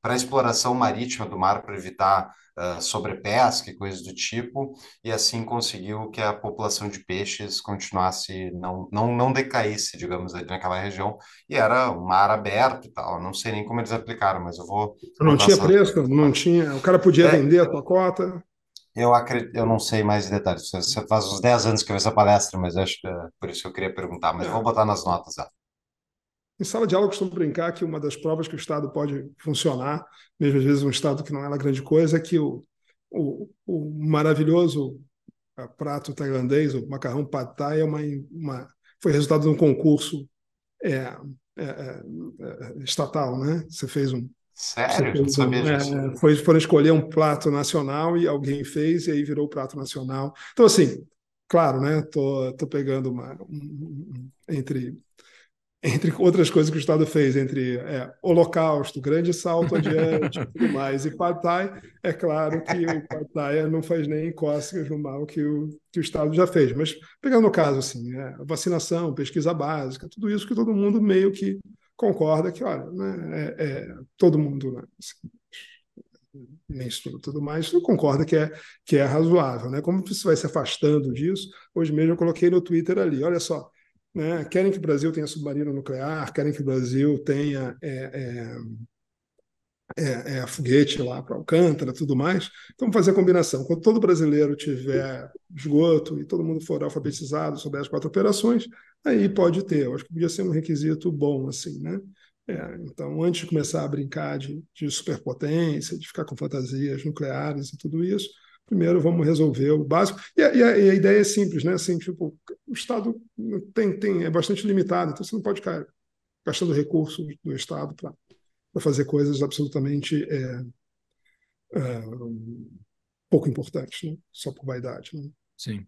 para exploração marítima do mar para evitar uh, sobrepesca e coisas do tipo, e assim conseguiu que a população de peixes continuasse, não, não, não decaísse, digamos, ali naquela região, e era um mar aberto e tal, não sei nem como eles aplicaram, mas eu vou... Não tinha essa... preço, não tinha, o cara podia é, vender a tua cota... Eu, acredito, eu não sei mais detalhes. Faz uns 10 anos que eu vi essa palestra, mas acho que é por isso que eu queria perguntar. Mas é. vou botar nas notas. Em sala de aula, eu costumo brincar que uma das provas que o Estado pode funcionar, mesmo às vezes um Estado que não é uma grande coisa, é que o, o, o maravilhoso ah, prato tailandês, o macarrão pad thai, é uma, uma, foi resultado de um concurso é, é estatal, né? Você fez um... Sério? Fez, não sabia disso. É, foi, foram escolher um prato nacional e alguém fez e aí virou o prato nacional. Então, assim, claro, né? Tô, tô pegando uma, um, um, entre entre outras coisas que o Estado fez, entre é, Holocausto, Grande Salto Adiante e tudo mais, e Pad Thai, é claro que o Pad Thai não faz nem cócegas no mal que o, que o Estado já fez. Mas pegando o caso, assim, é, vacinação, pesquisa básica, tudo isso que todo mundo meio que concorda que, olha, né, é, é todo mundo, né, assim, estudo tudo mais, concorda que é, que é razoável. Né? Como você vai se afastando disso? Hoje mesmo eu coloquei no Twitter ali, olha só, né? Querem que o Brasil tenha submarino nuclear, querem que o Brasil tenha é, é, é, é foguete lá para Alcântara, tudo mais. Então, vamos fazer a combinação. Quando todo brasileiro tiver esgoto e todo mundo for alfabetizado sobre as quatro operações, aí pode ter. Eu acho que podia ser um requisito bom, assim, né? É, então, antes de começar a brincar de, de superpotência, de ficar com fantasias nucleares e tudo isso, primeiro vamos resolver o básico. E a, e a, e a ideia é simples, né? Assim, tipo, o Estado tem, tem, é bastante limitado, então você não pode ficar gastando recursos do Estado para fazer coisas absolutamente é, é, pouco importantes, né? só por vaidade. Né? Sim.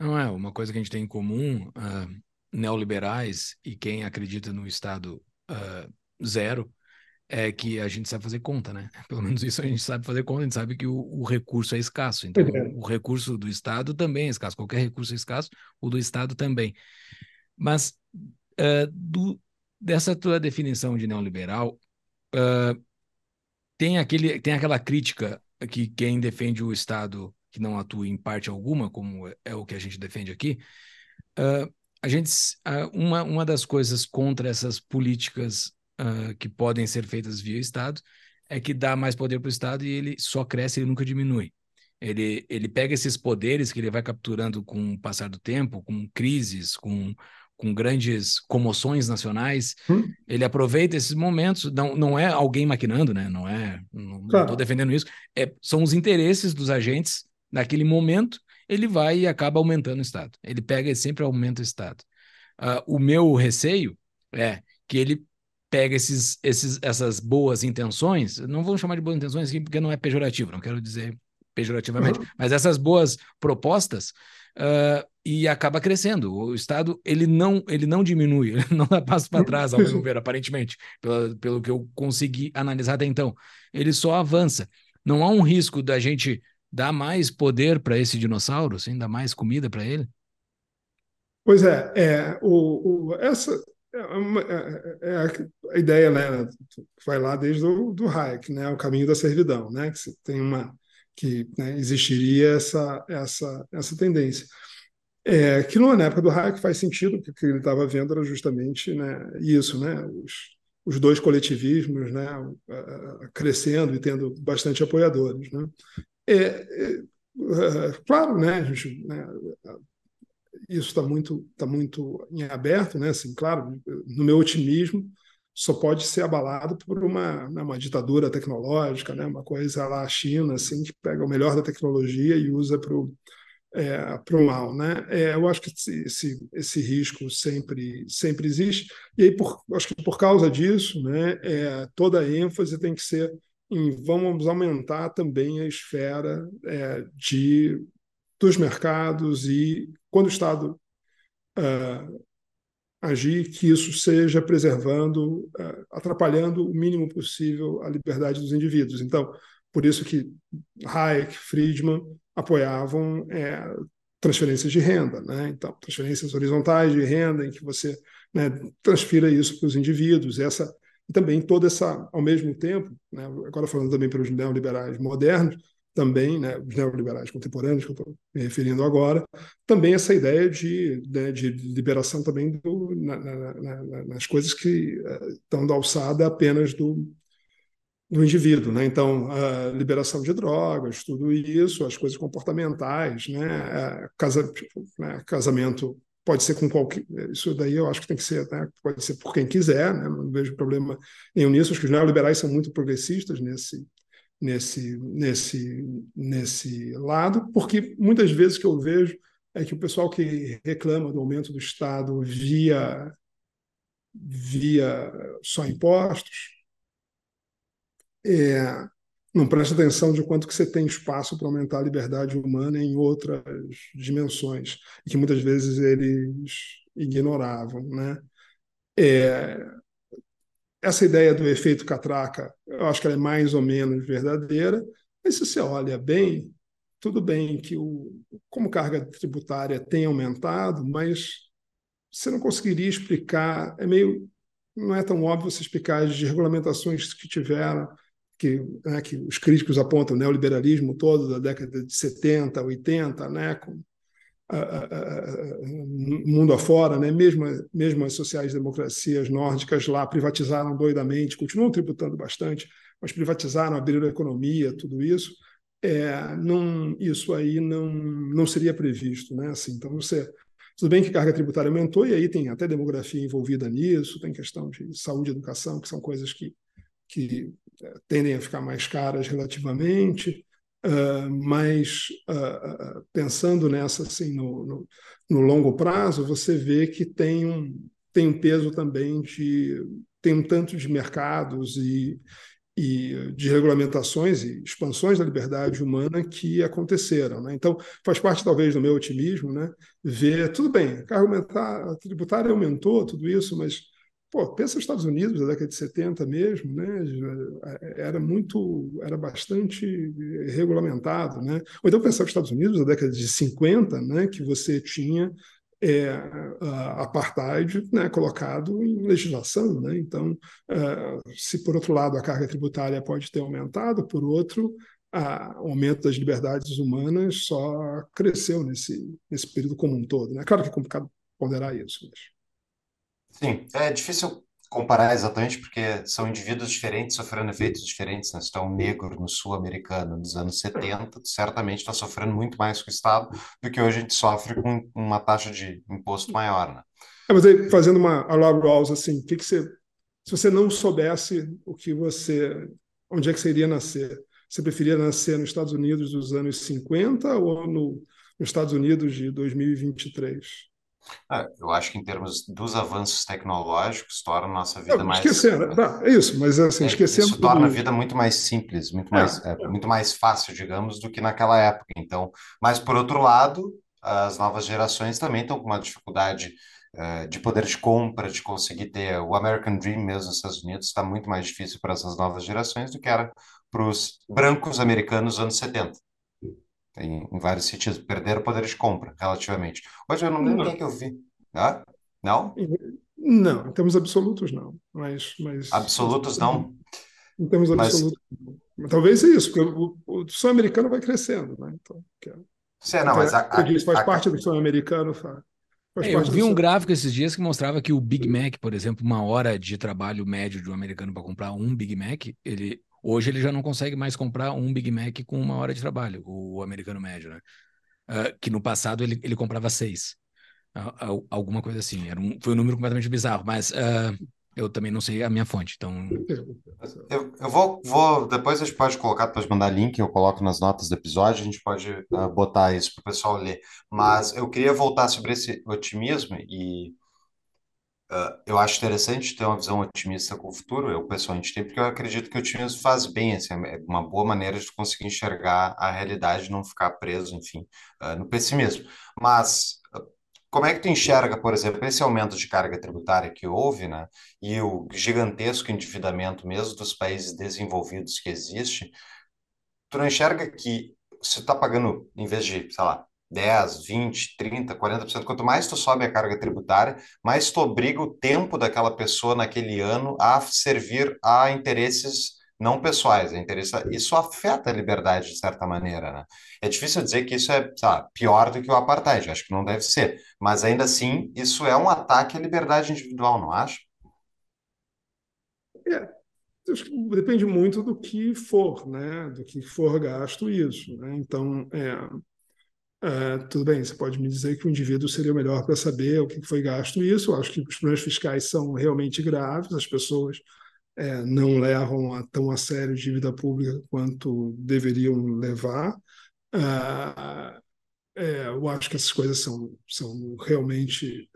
Não é uma coisa que a gente tem em comum, uh, neoliberais e quem acredita no Estado uh, zero, é que a gente sabe fazer conta, né? [LAUGHS] Pelo menos isso a gente sabe fazer conta, a gente sabe que o, o recurso é escasso. Então, é. o recurso do Estado também é escasso. Qualquer recurso é escasso, o do Estado também. Mas uh, do, dessa tua definição de neoliberal, uh, tem, aquele, tem aquela crítica que quem defende o Estado que não atua em parte alguma, como é o que a gente defende aqui, uh, a gente, uma, uma das coisas contra essas políticas uh, que podem ser feitas via Estado é que dá mais poder para o Estado e ele só cresce, ele nunca diminui. Ele, ele pega esses poderes que ele vai capturando com o passar do tempo, com crises, com, com grandes comoções nacionais, hum. ele aproveita esses momentos, não, não é alguém maquinando, né? Não é, não estou defendendo isso, é, são os interesses dos agentes naquele momento, ele vai e acaba aumentando o Estado. Ele pega e sempre aumenta o Estado. Uh, o meu receio é que ele pega esses, esses, essas boas intenções, não vou chamar de boas intenções aqui porque não é pejorativo, não quero dizer pejorativamente, uhum. mas essas boas propostas uh, e acaba crescendo. O Estado ele não ele não diminui, [LAUGHS] ele não dá passo para trás, ao meu ver, aparentemente, pelo, pelo que eu consegui analisar até então. Ele só avança. Não há um risco da gente dar mais poder para esse dinossauro, assim, dar mais comida para ele? Pois é, é o, o essa é, uma, é, é, a, a, ideia, né? Vai lá desde o do Hayek, né? O caminho da servidão, né? Que tem uma que né, existiria essa essa essa tendência. É, que na época do Hayek faz sentido, porque o que ele estava vendo era justamente né, isso, né? Os, os dois coletivismos, né? Crescendo e tendo bastante apoiadores, né? É, é, é claro, né? Gente, né, isso está muito, tá muito em aberto, né? Assim, claro, no meu otimismo, só pode ser abalado por uma, né, uma ditadura tecnológica, né? Uma coisa lá a China, assim, que pega o melhor da tecnologia e usa para o é, o mal, né? É, eu acho que esse, esse risco sempre, sempre existe e aí por, acho que por causa disso, né? É, toda a ênfase tem que ser em vamos aumentar também a esfera é, de dos mercados e quando o Estado uh, agir, que isso seja preservando, uh, atrapalhando o mínimo possível a liberdade dos indivíduos. Então, por isso que Hayek, Friedman apoiavam é, transferências de renda, né? Então, transferências horizontais de renda em que você né, transfira isso para os indivíduos. Essa e também toda essa, ao mesmo tempo, né, agora falando também para os neoliberais modernos, também, né, os neoliberais contemporâneos, que eu estou me referindo agora, também essa ideia de, né, de liberação também do, na, na, na, nas coisas que uh, estão da alçada apenas do, do indivíduo. Né? Então, a liberação de drogas, tudo isso, as coisas comportamentais, né? Casa, tipo, né? casamento pode ser com qualquer. Isso daí eu acho que tem que ser, né? pode ser por quem quiser, né? não vejo problema nenhum nisso. Acho que os neoliberais são muito progressistas nesse, nesse, nesse, nesse lado, porque muitas vezes que eu vejo é que o pessoal que reclama do aumento do Estado via, via só impostos é, não presta atenção de quanto que você tem espaço para aumentar a liberdade humana em outras dimensões, e que muitas vezes eles ignoravam. Né? É, essa ideia do efeito catraca, eu acho que ela é mais ou menos verdadeira, mas se você olha bem, tudo bem que o, como carga tributária tem aumentado, mas você não conseguiria explicar, é meio, não é tão óbvio você explicar as regulamentações que tiveram, que, né, que os críticos apontam, o neoliberalismo todo da década de 70, 80, né, com mundo afora, né? mesmo, mesmo as sociais-democracias nórdicas lá privatizaram doidamente, continuam tributando bastante, mas privatizaram, abriram a economia, tudo isso. É, não, isso aí não, não seria previsto. Né? Assim, então, você, tudo bem que a carga tributária aumentou, e aí tem até demografia envolvida nisso, tem questão de saúde e educação, que são coisas que, que é, tendem a ficar mais caras relativamente. Uh, mas uh, pensando nessa assim no, no, no, longo prazo, você vê que tem um, tem um peso também de tem um tanto de mercados e, e de regulamentações e expansões da liberdade humana que aconteceram. Né? Então, faz parte talvez do meu otimismo, né? ver, tudo bem, a tributária aumentou, tudo isso, mas Pô, pensa nos Estados Unidos, da década de 70 mesmo, né? Era muito, era bastante regulamentado, né? Ou então pensar nos Estados Unidos, da década de 50, né? Que você tinha é, apartheid né, colocado em legislação. Né? Então, é, se por outro lado a carga tributária pode ter aumentado, por outro, a, o aumento das liberdades humanas só cresceu nesse, nesse período como um todo. Né? Claro que é complicado ponderar isso. Mas... Sim, é difícil comparar exatamente porque são indivíduos diferentes sofrendo efeitos diferentes, né? Se tu é um negro no sul-americano nos anos 70, tu certamente está sofrendo muito mais com o Estado do que hoje a gente sofre com uma taxa de imposto maior, né? É, mas aí, fazendo uma Rawls, assim, o que, que você... Se você não soubesse o que você... Onde é que você iria nascer? Você preferia nascer nos Estados Unidos dos anos 50 ou no, nos Estados Unidos de 2023? É, eu acho que em termos dos avanços tecnológicos, torna a nossa vida Não, mais. Esquecendo, tá, é isso, mas assim, É, esquecendo isso torna a vida muito mais simples, muito É, mais, é, muito mais fácil, digamos, do que naquela época. Então, mas por outro lado, as novas gerações também estão com uma dificuldade, é, de poder de compra, de conseguir ter o American Dream mesmo nos Estados Unidos, está muito mais difícil para essas novas gerações do que era para os brancos americanos anos 70. Em, em vários sentidos, perderam o poder de compra, relativamente. Hoje eu não lembro quem que eu vi. Ah? Não? não, em termos absolutos não, mas, mas Absolutos não. em termos Mas, absolutos não. Talvez é isso, porque o, o sonho americano vai crescendo, né? Então, que é- sei, não, mas a, eu disse, faz a, a, parte do sonho americano, fa- faz É, eu vi um gráfico esses dias que mostrava que o Big Mac, por exemplo, uma hora de trabalho médio de um americano para comprar um Big Mac, ele hoje ele já não consegue mais comprar um Big Mac com uma hora de trabalho, o americano médio, né? Ah, que no passado ele, ele comprava seis, al- alguma coisa assim. Era um, foi um número completamente bizarro, mas ah, eu também não sei a minha fonte, então Eu, eu vou, vou, depois a gente pode colocar, pode mandar link, eu coloco nas notas do episódio, a gente pode ah, botar isso para o pessoal ler. Mas eu queria voltar sobre esse otimismo e eu acho interessante ter uma visão otimista com o futuro, eu pessoalmente tenho, porque eu acredito que o otimismo faz bem, assim, é uma boa maneira de conseguir enxergar a realidade não ficar preso, enfim, ah, no pessimismo. Mas ah, como é que tu enxerga, por exemplo, esse aumento de carga tributária que houve, né, e o gigantesco endividamento mesmo dos países desenvolvidos que existe, tu não enxerga que se tu tá pagando, em vez de, sei lá, 10, 20, 30, 40%, quanto mais tu sobe a carga tributária, mais tu obriga o tempo daquela pessoa naquele ano a servir a interesses não pessoais, a interesse, isso afeta a liberdade de certa maneira, né? É difícil dizer que isso é, sabe, pior do que o apartheid, acho que não deve ser, mas ainda assim, isso é um ataque à liberdade individual, não acha? É, acho que depende muito do que for, né? Do que for gasto isso, né? Então, é, é, tudo bem, você pode me dizer que o indivíduo seria o melhor para saber o que foi gasto isso. Eu acho que os problemas fiscais são realmente graves, as pessoas é, não levam a, tão a sério dívida pública quanto deveriam levar. Ah, é, eu acho que essas coisas são, são realmente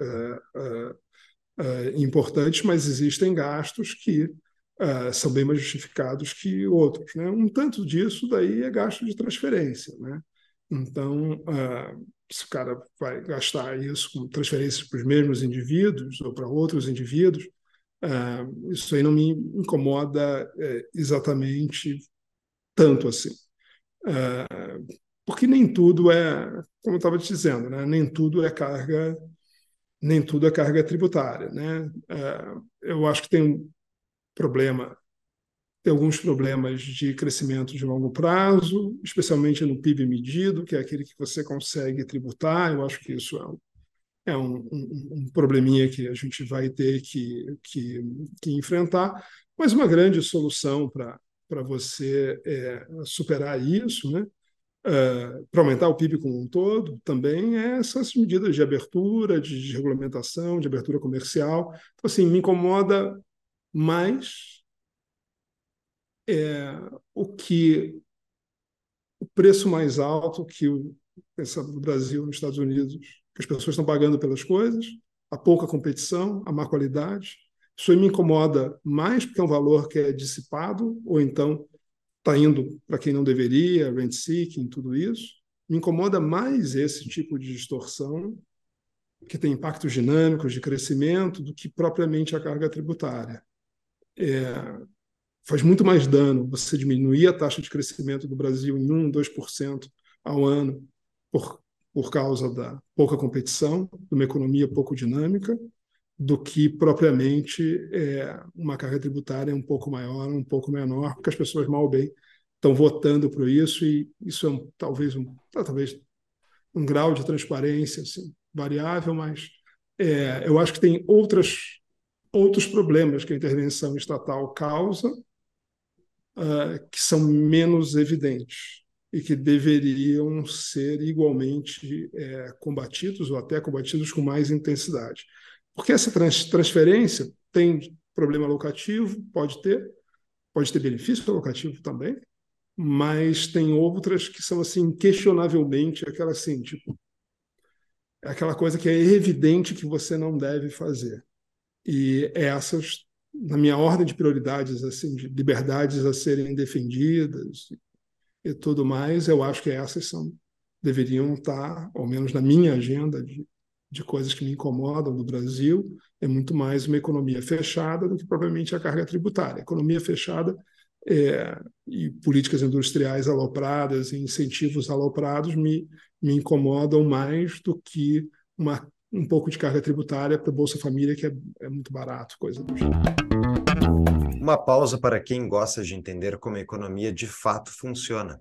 é, importantes, mas existem gastos que são bem mais justificados que outros. Né? Um tanto disso daí é gasto de transferência. Né? Então, uh, se o cara vai gastar isso com transferências para os mesmos indivíduos ou para outros indivíduos, uh, isso aí não me incomoda uh, exatamente tanto assim. porque nem tudo é, como eu estava te dizendo, né? nem tudo é carga, nem tudo é carga tributária. Né? eu acho que tem um problema tem alguns problemas de crescimento de longo prazo, especialmente no PIB medido, que é aquele que você consegue tributar. Eu acho que isso é um, é um, um, probleminha que a gente vai ter que, que, que enfrentar, mas uma grande solução para você é, superar isso, né? Uh, para aumentar o PIB como um todo, também é essas medidas de abertura, de, de regulamentação, de abertura comercial. Então, assim, me incomoda mais é, o que o preço mais alto que o, no Brasil, nos Estados Unidos, que as pessoas estão pagando pelas coisas, a pouca competição, a má qualidade. Isso me incomoda mais porque é um valor que é dissipado, ou então está indo para quem não deveria, rent seeking, tudo isso. Me incomoda mais esse tipo de distorção, que tem impactos dinâmicos de crescimento, do que propriamente a carga tributária. É, faz muito mais dano você diminuir a taxa de crescimento do Brasil em 1, 2% ao ano por, por causa da pouca competição, de uma economia pouco dinâmica, do que propriamente é, uma carga tributária um pouco maior, um pouco menor, porque as pessoas mal bem estão votando por isso e isso é um, talvez um talvez um grau de transparência assim, variável, mas É, eu acho que tem outras, outros problemas que a intervenção estatal causa uh, que são menos evidentes e que deveriam ser igualmente é, combatidos ou até combatidos com mais intensidade. Porque essa trans transferência tem problema locativo, pode ter, pode ter benefício locativo também, mas tem outras que são assim questionavelmente aquela assim, tipo, aquela coisa que é evidente que você não deve fazer. E essas, na minha ordem de prioridades, assim, de liberdades a serem defendidas e tudo mais, eu acho que essas são deveriam estar, ao menos na minha agenda de, de coisas que me incomodam no Brasil, é muito mais uma economia fechada do que propriamente a carga tributária. economia fechada é, e políticas industriais alopradas e incentivos aloprados me, me incomodam mais do que uma, um pouco de carga tributária para Bolsa Família, que é, é muito barato, coisa do gênero. Uma pausa para quem gosta de entender como a economia de fato funciona.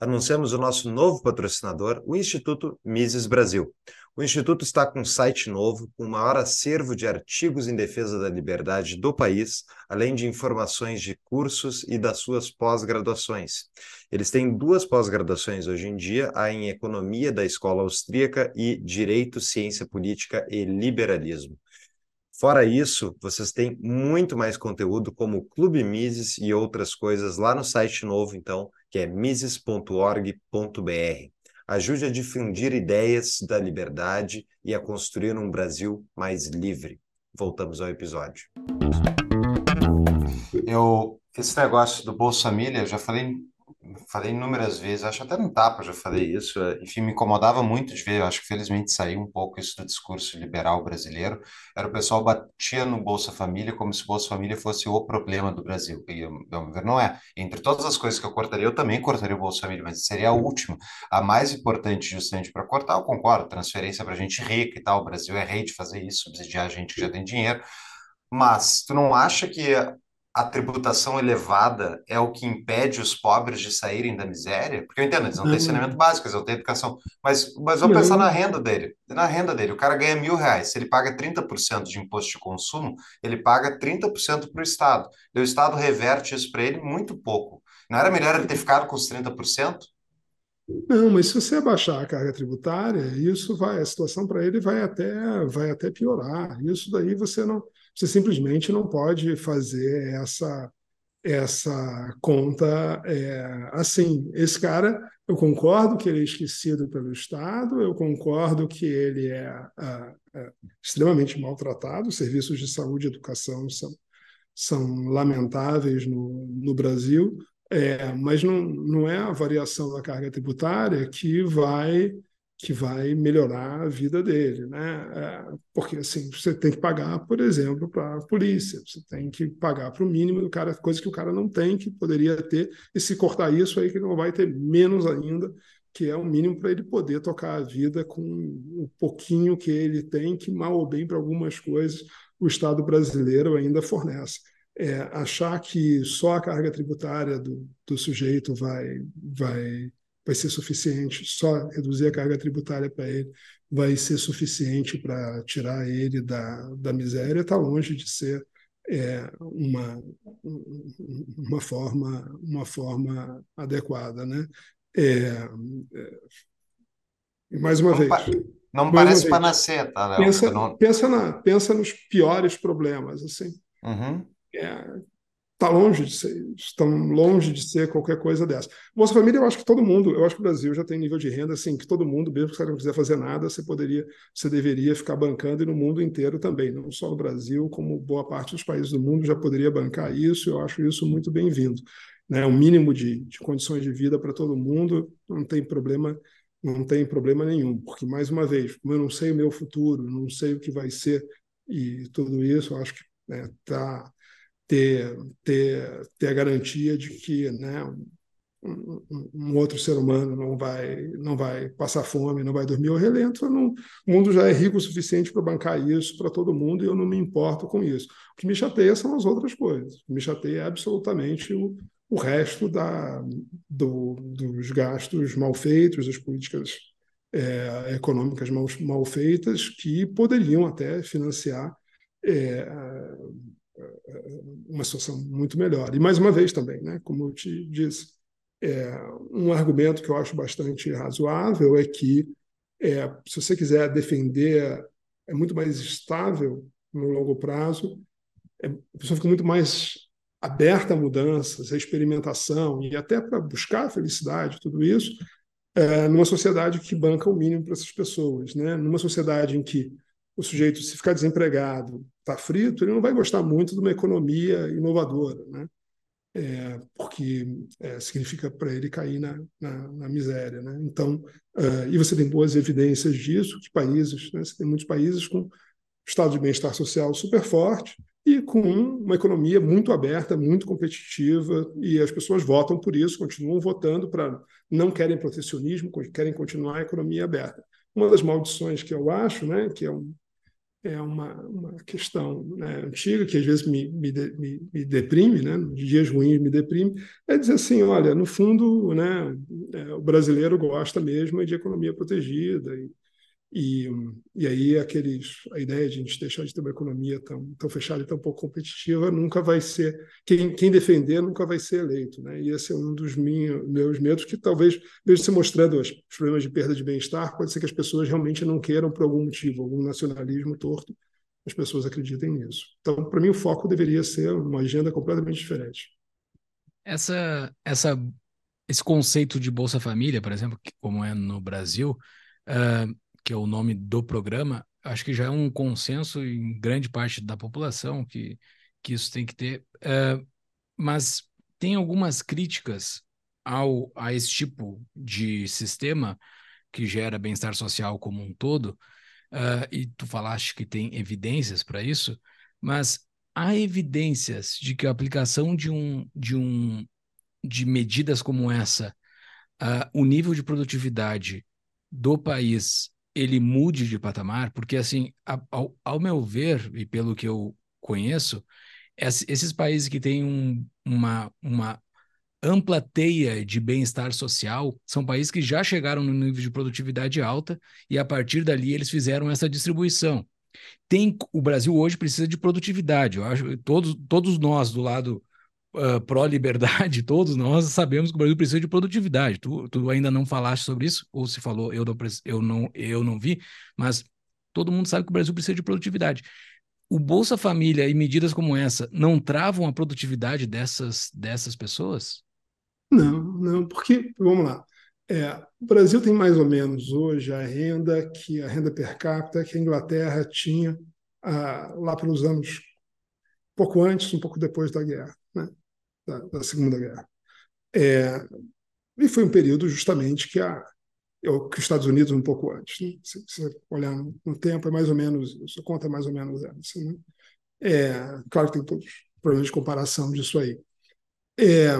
Anunciamos o nosso novo patrocinador, o Instituto Mises Brasil. O Instituto está com um site novo, com o maior acervo de artigos em defesa da liberdade do país, além de informações de cursos e das suas pós-graduações. Eles têm duas pós-graduações hoje em dia, a em Economia da Escola Austríaca e Direito, Ciência Política e Liberalismo. Fora isso, vocês têm muito mais conteúdo como Clube Mises e outras coisas lá no site novo, então, que é mises.org.br ajude a difundir ideias da liberdade e a construir um Brasil mais livre. Voltamos ao episódio. Eu, esse negócio do Bolsa Família, eu já falei falei inúmeras vezes, acho até no tapa já falei isso, eh, enfim, me incomodava muito de ver, acho que felizmente saiu um pouco isso do discurso liberal brasileiro, era o pessoal batia no Bolsa Família como se o Bolsa Família fosse o problema do Brasil, e ao meu ver não é. Entre todas as coisas que eu cortaria, eu também cortaria o Bolsa Família, mas seria a última, a mais importante justamente para cortar, eu concordo, transferência para gente rica e tal, o Brasil é rei de fazer isso, subsidiar a gente que já tem dinheiro, mas tu não acha que a tributação elevada é o que impede os pobres de saírem da miséria? Porque eu entendo, eles não têm saneamento básico, eles não têm educação. Mas, mas vamos pensar na renda dele. Na renda dele, o cara ganha mil reais. Se ele paga 30% de imposto de consumo, ele paga 30% para o Estado. E o Estado reverte isso para ele muito pouco. Não era melhor ele ter ficado com os 30%? Não, mas se você abaixar a carga tributária, isso vai, a situação para ele vai até, vai até piorar. Isso daí você não, você simplesmente não pode fazer essa essa conta é, assim. Esse cara, eu concordo que ele é esquecido pelo Estado, eu concordo que ele é, é, é extremamente maltratado, os serviços de saúde e educação são, são lamentáveis no, no Brasil, é, mas não, não é a variação da carga tributária que vai que vai melhorar a vida dele, né? É, porque assim você tem que pagar, por exemplo, para a polícia, você tem que pagar para o mínimo do cara, coisa que o cara não tem, que poderia ter, e se cortar isso aí que não vai ter menos ainda, que é o mínimo para ele poder tocar a vida com o pouquinho que ele tem, que mal ou bem para algumas coisas o Estado brasileiro ainda fornece. É, achar que só a carga tributária do, do sujeito vai vai vai ser suficiente, só reduzir a carga tributária para ele vai ser suficiente para tirar ele da, da miséria, está longe de ser é, uma, uma, forma, uma forma adequada. Né? É, é, mais uma não vez. Pa não parece panacea, tá, Léo? Pensa, não... pensa, na, pensa nos piores problemas. assim. Uhum. É, está longe de ser, estão longe de ser qualquer coisa dessa. Bolsa Família, eu acho que todo mundo, eu acho que o Brasil já tem nível de renda assim que todo mundo, mesmo que você não quiser fazer nada, você poderia, você deveria ficar bancando e no mundo inteiro também, não só no Brasil, como boa parte dos países do mundo já poderia bancar isso. Eu acho isso muito bem-vindo, né? O mínimo de, de condições de vida para todo mundo não tem problema não tem problema nenhum, porque mais uma vez, como eu não sei o meu futuro, não sei o que vai ser e tudo isso, eu acho que né, tá ter, ter, ter a garantia de que né, um, um, outro ser humano não vai, não vai passar fome, não vai dormir ao relento. Não, o mundo já é rico o suficiente para bancar isso para todo mundo e eu não me importo com isso. O que me chateia são as outras coisas. O que me chateia é absolutamente o, o resto da, do, dos gastos mal feitos, das políticas é, econômicas mal, mal, feitas que poderiam até financiar é, uma situação muito melhor. E mais uma vez também, né, como eu te disse, é, um argumento que eu acho bastante razoável é que é, se você quiser defender, é muito mais estável no longo prazo, é, a pessoa fica muito mais aberta a mudanças, a experimentação e até para buscar a felicidade, tudo isso, é, numa sociedade que banca o mínimo para essas pessoas, né? Numa sociedade em que o sujeito, se ficar desempregado, está frito, ele não vai gostar muito de uma economia inovadora, né? É, porque é, significa para ele cair na, na, na miséria, né? Então, uh, e você tem boas evidências disso, que países, né? Você tem muitos países com estado de bem-estar social super forte e com uma economia muito aberta, muito competitiva, e as pessoas votam por isso, continuam votando para não querem protecionismo, querem continuar a economia aberta. Uma das maldições que eu acho, né, que é, um, é uma, uma questão né, antiga, que às vezes me, me, me, me deprime, né, dias ruins me deprime, é dizer assim, olha, no fundo, né, é, o brasileiro gosta mesmo de economia protegida, e, e, e aí aqueles, a ideia de a gente deixar de ter uma economia tão, tão fechada e tão pouco competitiva nunca vai ser, quem, quem defender nunca vai ser eleito. Né? E esse é um dos minha, meus medos, que talvez, mesmo se mostrando os problemas de perda de bem-estar, pode ser que as pessoas realmente não queiram por algum motivo, algum nacionalismo torto, as pessoas acreditem nisso. Então, para mim, o foco deveria ser uma agenda completamente diferente. Essa, essa, esse conceito de Bolsa Família, por exemplo, como é no Brasil, uh, que é o nome do programa, acho que já é um consenso em grande parte da população que, que isso tem que ter. Uh, mas tem algumas críticas ao, a esse tipo de sistema que gera bem-estar social como um todo, uh, e tu falaste que tem evidências para isso, mas há evidências de que a aplicação de um de um de medidas como essa, uh, o nível de produtividade do país ele mude de patamar, porque assim, ao, ao meu ver e pelo que eu conheço, esses países que têm um, uma, uma ampla teia de bem-estar social são países que já chegaram no nível de produtividade alta e a partir dali eles fizeram essa distribuição. Tem o Brasil hoje precisa de produtividade. Eu acho todos todos nós do lado uh, pró-liberdade, [LAUGHS] todos nós sabemos que o Brasil precisa de produtividade. Tu, tu ainda não falaste sobre isso, ou se falou, eu não, eu, não, eu não vi, mas todo mundo sabe que o Brasil precisa de produtividade. O Bolsa Família e medidas como essa não travam a produtividade dessas, dessas pessoas? Não, não, porque, vamos lá, é, o Brasil tem mais ou menos hoje a renda que a renda per capita que a Inglaterra tinha ah, lá pelos anos pouco antes, um pouco depois da guerra né, da, da, Segunda Guerra. É, e foi um período justamente que, a, que os Estados Unidos um pouco antes. Né? Se, se olhar no, no, tempo, é mais ou menos, isso conta é mais ou menos essa. Né? É, claro que tem todos os problemas de comparação disso aí. É,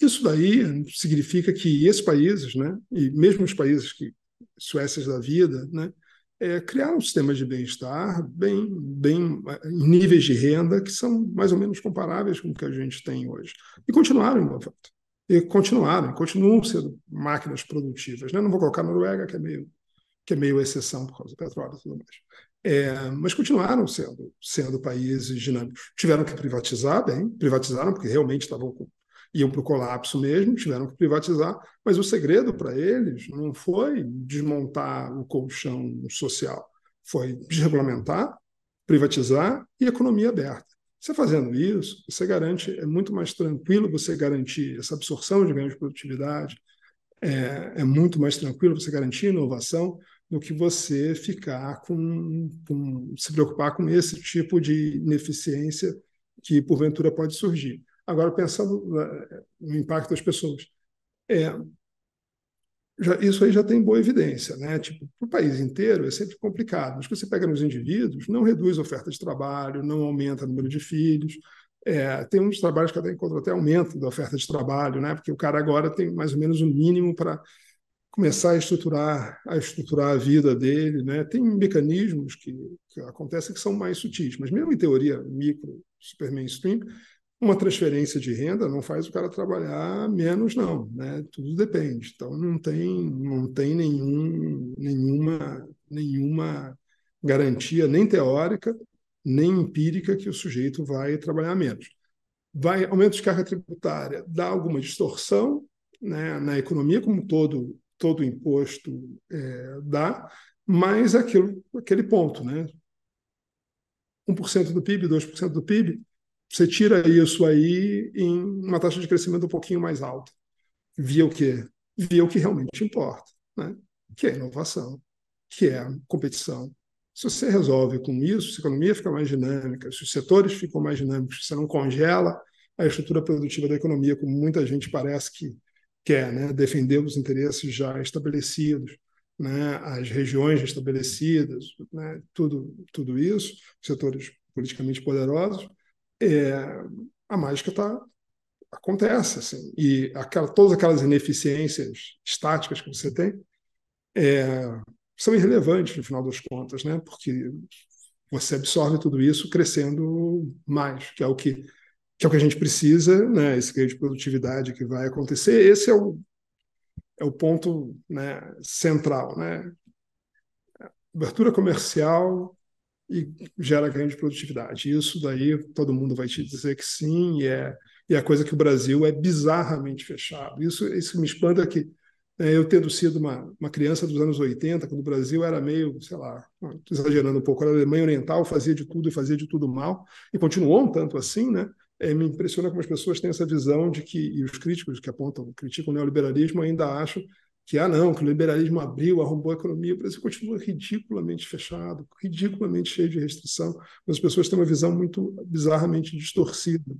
isso daí significa que esses países, né, e mesmo os países que Suécias da vida, né, é, criar um sistema de bem-estar bem, bem em níveis de renda que são mais ou menos comparáveis com o que a gente tem hoje. E continuaram inovando. E continuaram, continuam sendo máquinas produtivas. Né? Não vou colocar a Noruega, que é meio, que é meio exceção por causa do petróleo e tudo mais. É, mas continuaram sendo, sendo países dinâmicos. Tiveram que privatizar, bem, privatizaram, porque realmente estavam com iam para o colapso mesmo, tiveram que privatizar, mas o segredo para eles não foi desmontar o colchão social, foi desregulamentar, privatizar e economia aberta. Você fazendo isso, você garante, é muito mais tranquilo você garantir essa absorção de ganho de produtividade, é, é muito mais tranquilo você garantir inovação do que você ficar com, com se preocupar com esse tipo de ineficiência que porventura pode surgir. Agora, pensando no impacto das pessoas, é, já, isso aí já tem boa evidência. Né? Tipo, para o país inteiro é sempre complicado, mas quando você pega nos indivíduos, não reduz a oferta de trabalho, não aumenta o número de filhos. É, tem uns trabalhos que até encontram até aumento da oferta de trabalho, né? porque o cara agora tem mais ou menos o mínimo para começar a estruturar a estruturar a vida dele, né? Tem mecanismos que, que acontecem que são mais sutis, mas mesmo em teoria micro, super mainstream, uma transferência de renda não faz o cara trabalhar menos, não, né? Tudo depende. Então não tem, não tem nenhum, nenhuma, nenhuma garantia, nem teórica, nem empírica, que o sujeito vai trabalhar menos. Vai aumento de carga tributária, dá alguma distorção né, na economia, como todo todo imposto é, dá, mas aquilo, aquele ponto, né? 1% do PIB, 2% do PIB, você tira isso aí em uma taxa de crescimento um pouquinho mais alta. Via o quê? Via o que realmente importa, né? que é inovação, que é a competição. Se você resolve com isso, se a economia fica mais dinâmica, se os setores ficam mais dinâmicos, você não congela a estrutura produtiva da economia, como muita gente parece que quer, né? defender os interesses já estabelecidos, né? as regiões estabelecidas, né? tudo, tudo isso, setores politicamente poderosos, é, a mágica tá, acontece. Assim, e aquela, todas aquelas ineficiências estáticas que você tem é, são irrelevantes no final das contas, né? porque você absorve tudo isso crescendo mais, que é o que, que, é o que a gente precisa, né? esse ganho de produtividade que vai acontecer. Esse é o, é o ponto né, central. Né? Abertura comercial, e gera ganho de produtividade. Isso daí todo mundo vai te dizer que sim, e é, e é coisa que o Brasil é bizarramente fechado. Isso, isso me espanta que né, eu tendo sido uma, uma criança dos anos 80, quando o Brasil era meio, sei lá, exagerando um pouco, a Alemanha Oriental fazia de tudo e fazia de tudo mal, e continuou um tanto assim, né? É, me impressiona como as pessoas têm essa visão de que, e os críticos que apontam, criticam o neoliberalismo, ainda acham que ah não, que o liberalismo abriu, arrombou a economia, o Brasil continua ridiculamente fechado, ridiculamente cheio de restrição, mas as pessoas têm uma visão muito bizarramente distorcida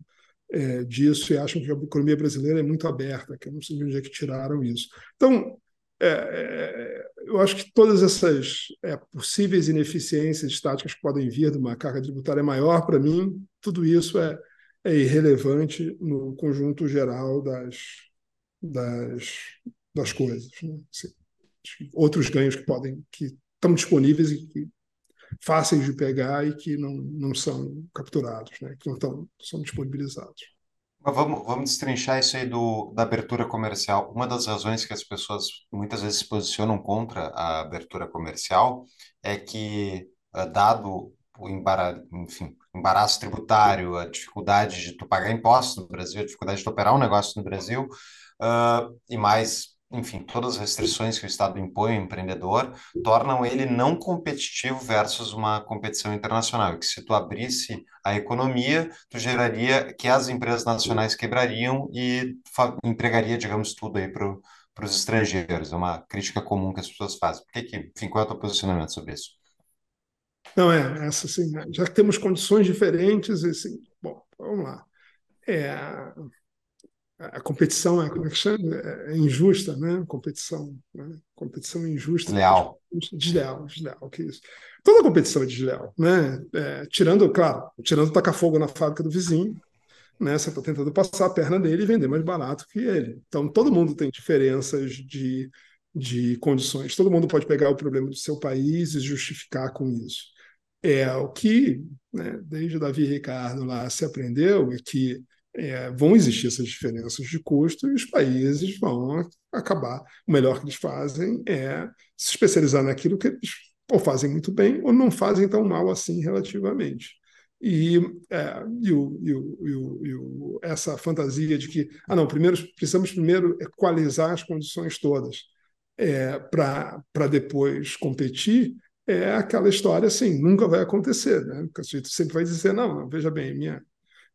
é, disso e acham que a economia brasileira é muito aberta, que eu não sei de onde é que tiraram isso. Então, é, é, eu acho que todas essas é, possíveis ineficiências estáticas que podem vir de uma carga tributária maior, para mim, tudo isso é, é irrelevante no conjunto geral das, das das coisas. Né? Assim, outros ganhos que podem, que estão disponíveis e que fáceis de pegar e que não, não são capturados, né? que não estão, são disponibilizados. Vamos, vamos destrinchar isso aí do, da abertura comercial. Uma das razões que as pessoas muitas vezes se posicionam contra a abertura comercial é que, eh, dado o embaraço, enfim, embaraço tributário, a dificuldade de tu pagar impostos no Brasil, a dificuldade de tu operar um negócio no Brasil, uh, e mais enfim, todas as restrições que o Estado impõe ao empreendedor tornam ele não competitivo versus uma competição internacional. E que se tu abrisse a economia, tu geraria que as empresas nacionais quebrariam e empregaria, digamos, tudo aí para os estrangeiros. É uma crítica comum que as pessoas fazem. Por que que, enfim, qual é o teu posicionamento sobre isso? Não, é, essa assim, já temos condições diferentes, assim, bom, vamos lá. É, a competição é, como é que chama? É, é injusta, né? Competição, né? competição injusta. Desleal. Desleal, desleal, que isso. Toda competição é desleal, né? É, tirando, claro, tirando tacar fogo na fábrica do vizinho, né? Você está tentando passar a perna dele e vender mais barato que ele. Então, todo mundo tem diferenças de, de condições. Todo mundo pode pegar o problema do seu país e justificar com isso. É o que, né, desde Davi Ricardo lá se aprendeu é que é, vão existir essas diferenças de custo e os países vão acabar. O melhor que eles fazem é se especializar naquilo que eles ou fazem muito bem ou não fazem tão mal assim relativamente. E, é, e, o, e, o, e, o, essa fantasia de que ah não primeiro precisamos primeiro equalizar as condições todas é, para depois competir é aquela história assim nunca vai acontecer né? O sujeito sempre vai dizer não veja bem minha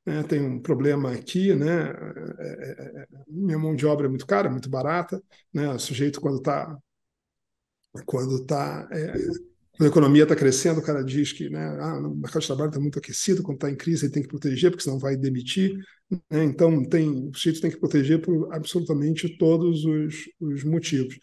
né, tem um problema aqui, né, é, é, é, minha mão de obra é muito cara, muito barata, né, o sujeito quando está quando tá, é, a economia está crescendo, o cara diz que né, ah, o mercado de trabalho está muito aquecido, quando está em crise ele tem que proteger, porque senão vai demitir. Né, então, tem, o sujeito tem que proteger por absolutamente todos os, os motivos.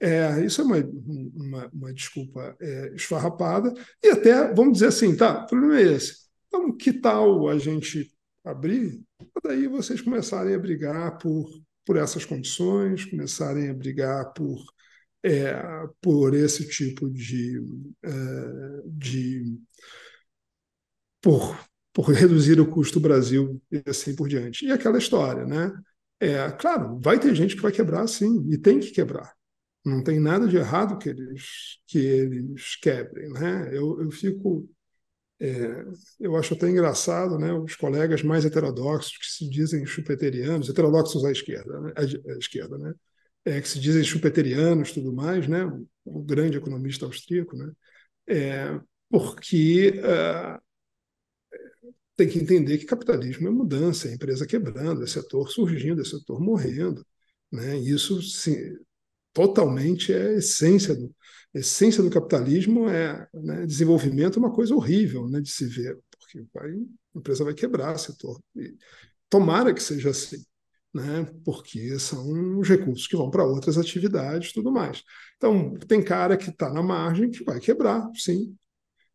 É, isso é uma, uma, uma desculpa é, esfarrapada, e até, vamos dizer assim, tá, o problema é esse. Então, que tal a gente abrir, daí vocês começarem a brigar por, por essas condições, começarem a brigar por, é, por esse tipo de, é, de por, por reduzir o custo do Brasil e assim por diante. E aquela história, né? É, claro, vai ter gente que vai quebrar, sim, e tem que quebrar. Não tem nada de errado que eles que eles quebrem, né? Eu, eu fico é, eu acho até engraçado, né? Os colegas mais heterodoxos que se dizem chupeterianos, heterodoxos à esquerda, né? à esquerda, né? É, que se dizem chupeterianos, tudo mais, né? O grande economista austríaco, né? É, porque uh, tem que entender que capitalismo é mudança, é empresa quebrando, é setor surgindo, é setor morrendo, né? Isso sim, totalmente é a essência do, essência do capitalismo é né, desenvolvimento é uma coisa horrível né, de se ver, porque vai, a empresa vai quebrar setor. E tomara que seja assim, né, porque são os recursos que vão para outras atividades tudo mais. Então, tem cara que está na margem que vai quebrar, sim.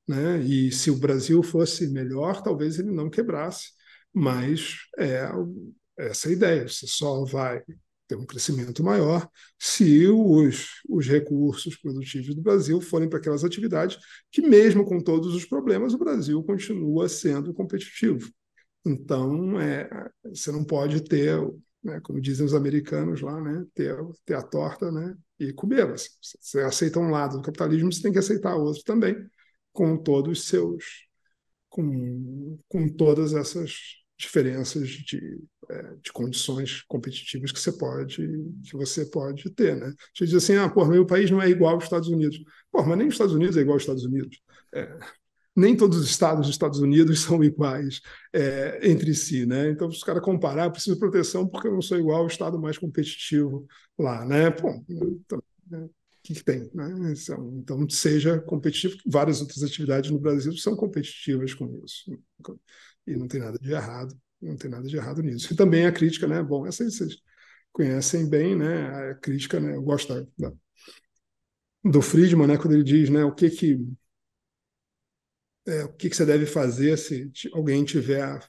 Né? E se o Brasil fosse melhor, talvez ele não quebrasse. Mas é essa é a ideia. Você só vai ter um crescimento maior se os, os recursos produtivos do Brasil forem para aquelas atividades que, mesmo com todos os problemas, o Brasil continua sendo competitivo. Então, é, você não pode ter, né, como dizem os americanos lá, né, ter, ter a torta né, e comê-la. Você aceita um lado do capitalismo, você tem que aceitar outro também, com todos os seus, com, com todas essas diferenças de, é, de condições competitivas que você pode que você pode ter, né? Você diz assim, ah, pô, meu país não é igual aos Estados Unidos. Pô, mas nem os Estados Unidos é igual aos Estados Unidos. É, nem todos os estados dos Estados Unidos [LAUGHS] são iguais é, entre si, né? Então, se os caras comparar, eu preciso de proteção porque eu não sou igual ao estado mais competitivo lá, né? Pô, então, né? que, que tem, né? Então, então, seja competitivo. Várias outras atividades no Brasil são competitivas com isso e não tem nada de errado, não tem nada de errado nisso. E também a crítica, né? Bom, essa vocês conhecem bem, né? A crítica, né? Eu gosto da, do Friedman, né? Quando ele diz, né? O que que é, o que, que você deve fazer se alguém tiver,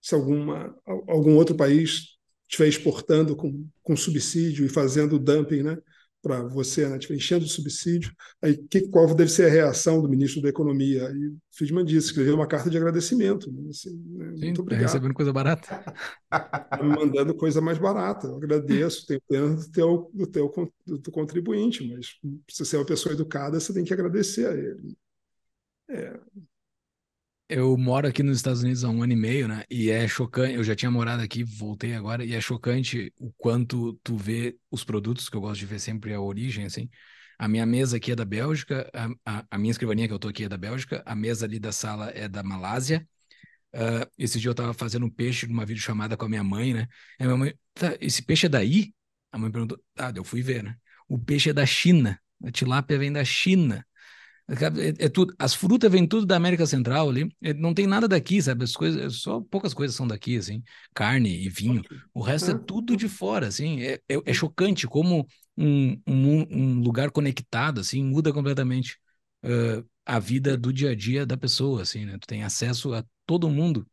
se alguma algum outro país estiver exportando com, com subsídio e fazendo dumping, né? Para você, né, tipo, enchendo de subsídio. Aí, que, qual deve ser a reação do ministro da Economia? E Friedman disse, escreveu uma carta de agradecimento. Né, assim, né, Sim, muito tá obrigado. recebendo coisa barata. Tá me mandando coisa mais barata. Eu agradeço, tenho pena do teu, do teu do contribuinte, mas se você é uma pessoa educada, você tem que agradecer a ele. É, eu moro aqui nos Estados Unidos há um ano e meio, né? E é chocante. Eu já tinha morado aqui, voltei agora, e é chocante o quanto tu vê os produtos, que eu gosto de ver sempre a origem, assim. A minha mesa aqui é da Bélgica, a, a, a minha escrivaninha que eu tô aqui é da Bélgica, a mesa ali da sala é da Malásia. Uh, esse dia eu tava fazendo um peixe numa videochamada com a minha mãe, né? E a minha mãe, tá, esse peixe é daí? A mãe perguntou, ah, eu fui ver, né? O peixe é da China, a tilápia vem da China. É, é, tudo, as frutas vêm tudo da América Central ali. É, não tem nada daqui, sabe? As coisas, só poucas coisas são daqui, assim, carne e vinho. O resto é tudo de fora, assim. É, é, é chocante como um, um, um, lugar conectado, assim, muda completamente uh, a vida do dia a dia da pessoa, assim, né? Tu tem acesso a todo mundo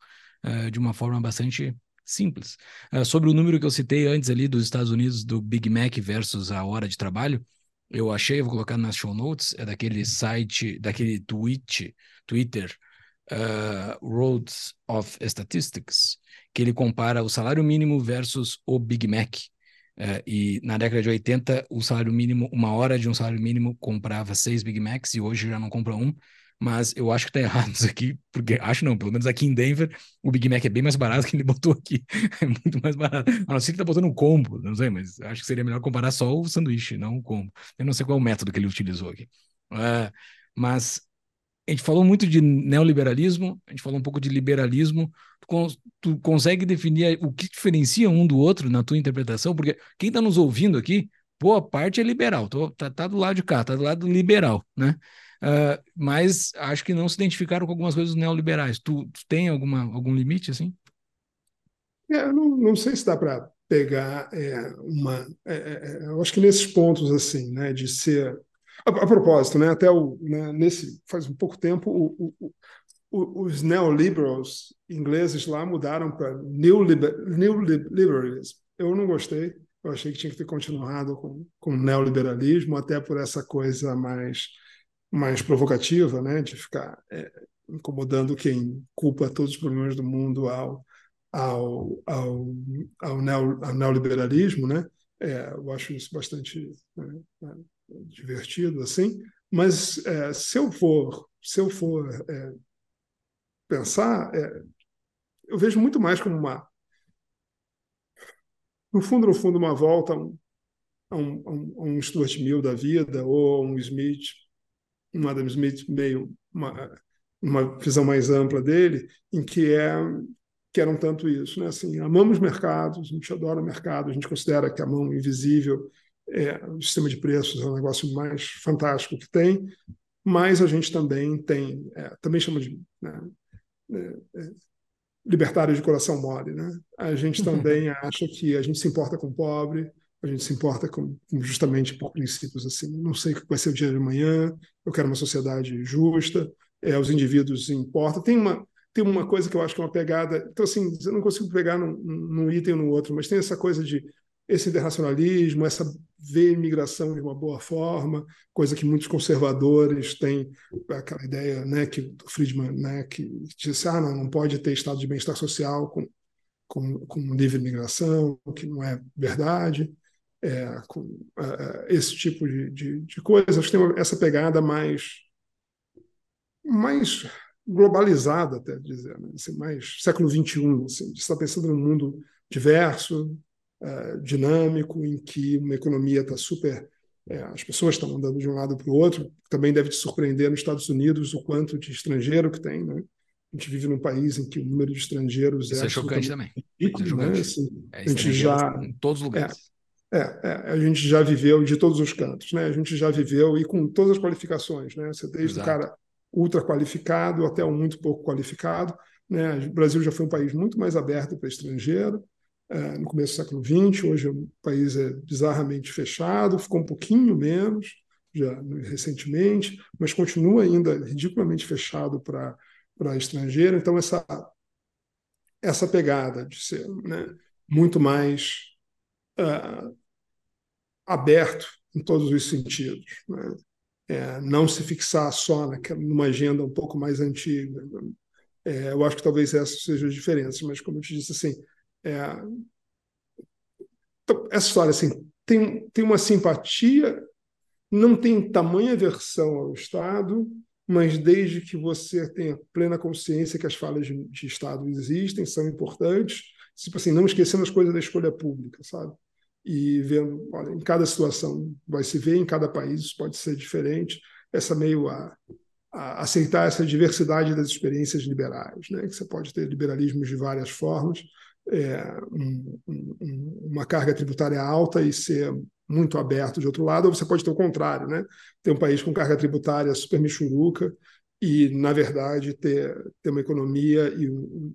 uh, de uma forma bastante simples. Uh, sobre o número que eu citei antes ali dos Estados Unidos do Big Mac versus a hora de trabalho, eu achei, vou colocar nas show notes, é daquele site, daquele tweet, Twitter, uh, Roads of Statistics, que ele compara o salário mínimo versus o Big Mac. Uh, e na década de 80, o salário mínimo, uma hora de um salário mínimo comprava seis Big Macs e hoje já não compra um mas eu acho que tá errado isso aqui, porque acho não, pelo menos aqui em Denver, o Big Mac é bem mais barato que ele botou aqui. [LAUGHS] É muito mais barato. A não ser que tá botando um combo, não sei, mas acho que seria melhor comparar só o sanduíche, não o combo. Eu não sei qual é o método que ele utilizou aqui. Uh, mas a gente falou muito de neoliberalismo, a gente falou um pouco de liberalismo. Tu, tu consegue definir o que diferencia um do outro na tua interpretação? Porque quem está nos ouvindo aqui, boa parte é liberal, tô, tá, tá do lado de cá, tá do lado liberal, né? Uh, mas acho que não se identificaram com algumas coisas neoliberais. Tu, tu tem alguma, algum limite assim? É, eu não, não sei se dá para pegar é, uma. É, é, é, eu acho que nesses pontos assim, né, de ser. A, a propósito, né, até o, né, nesse faz um pouco tempo o, o, o, os neoliberals ingleses lá mudaram para neoliberalism. Eu não gostei. Eu achei que tinha que ter continuado com, com neoliberalismo, até por essa coisa mais mais provocativa, né, de ficar é, incomodando quem culpa todos os problemas do mundo ao, ao, ao, ao, neo, ao neoliberalismo, né? É, eu acho isso bastante né, né divertido, assim. Mas é, se eu for, se eu for é, pensar, é, eu vejo muito mais como uma, no fundo, no fundo, uma volta a um, a um, a um Stuart Mill da vida ou um Smith, um Adam Smith meio uma, uma visão mais ampla dele, em que é que era um tanto isso, né? Assim, amamos mercados, a gente adora mercado, a gente considera que a mão invisível, é, o sistema de preços é o negócio mais fantástico que tem, mas a gente também tem, é, também chama de né, é, é libertário de coração mole, né? A gente [LAUGHS] também acha que a gente se importa com o pobre, a gente se importa com, justamente por princípios assim, não sei o que vai ser o dia de amanhã, eu quero uma sociedade justa, é, os indivíduos importam. Tem uma, tem uma coisa que eu acho que é uma pegada. Então, assim, eu não consigo pegar num, num item ou no outro, mas tem essa coisa de esse internacionalismo, essa ver imigração de uma boa forma, coisa que muitos conservadores têm, aquela ideia né, que o Friedman né, que disse, ah, não, não pode ter estado de bem-estar social com, com, com livre imigração, que não é verdade, é, com uh, esse tipo de, de, de coisa. Acho que tem essa pegada mais mais globalizada, até dizer, né? assim, mais século XXI, assim, de estar pensando num mundo diverso, uh, dinâmico, em que uma economia está super. É, as pessoas estão andando de um lado para o outro. Também deve te surpreender nos Estados Unidos o quanto de estrangeiro que tem. Né? A gente vive num país em que o número de estrangeiros Isso é, é chocante também. Rico, é né? chocante. Assim, é, a gente já em todos os lugares. É, é, a gente já viveu de todos os cantos, né? A gente já viveu e com todas as qualificações, né? Você desde Exato. o cara ultra qualificado até um muito pouco qualificado. Né? O Brasil já foi um país muito mais aberto para estrangeiro é, no começo do século XX. Hoje o país é bizarramente fechado, ficou um pouquinho menos já recentemente, mas continua ainda ridiculamente fechado para para estrangeiro. Então essa essa pegada de ser né, muito mais uh, aberto em todos os sentidos. Né? é, não se fixar só naquela, numa agenda um pouco mais antiga. É, eu acho que talvez essas sejam as diferenças, mas como eu te disse, assim, é, então, essa história assim, tem, tem uma simpatia, não tem tamanha aversão ao Estado, mas desde que você tenha plena consciência que as falhas de, de Estado existem, são importantes, tipo assim, não esquecendo as coisas da escolha pública, sabe? E vendo, olha, em cada situação vai se ver, em cada país pode ser diferente, essa meio a, a aceitar essa diversidade das experiências liberais, né? que você pode ter liberalismos de várias formas, é, um, um, uma carga tributária alta e ser muito aberto de outro lado, ou você pode ter o contrário, né? ter um país com carga tributária super michuruca e, na verdade, ter, ter uma economia e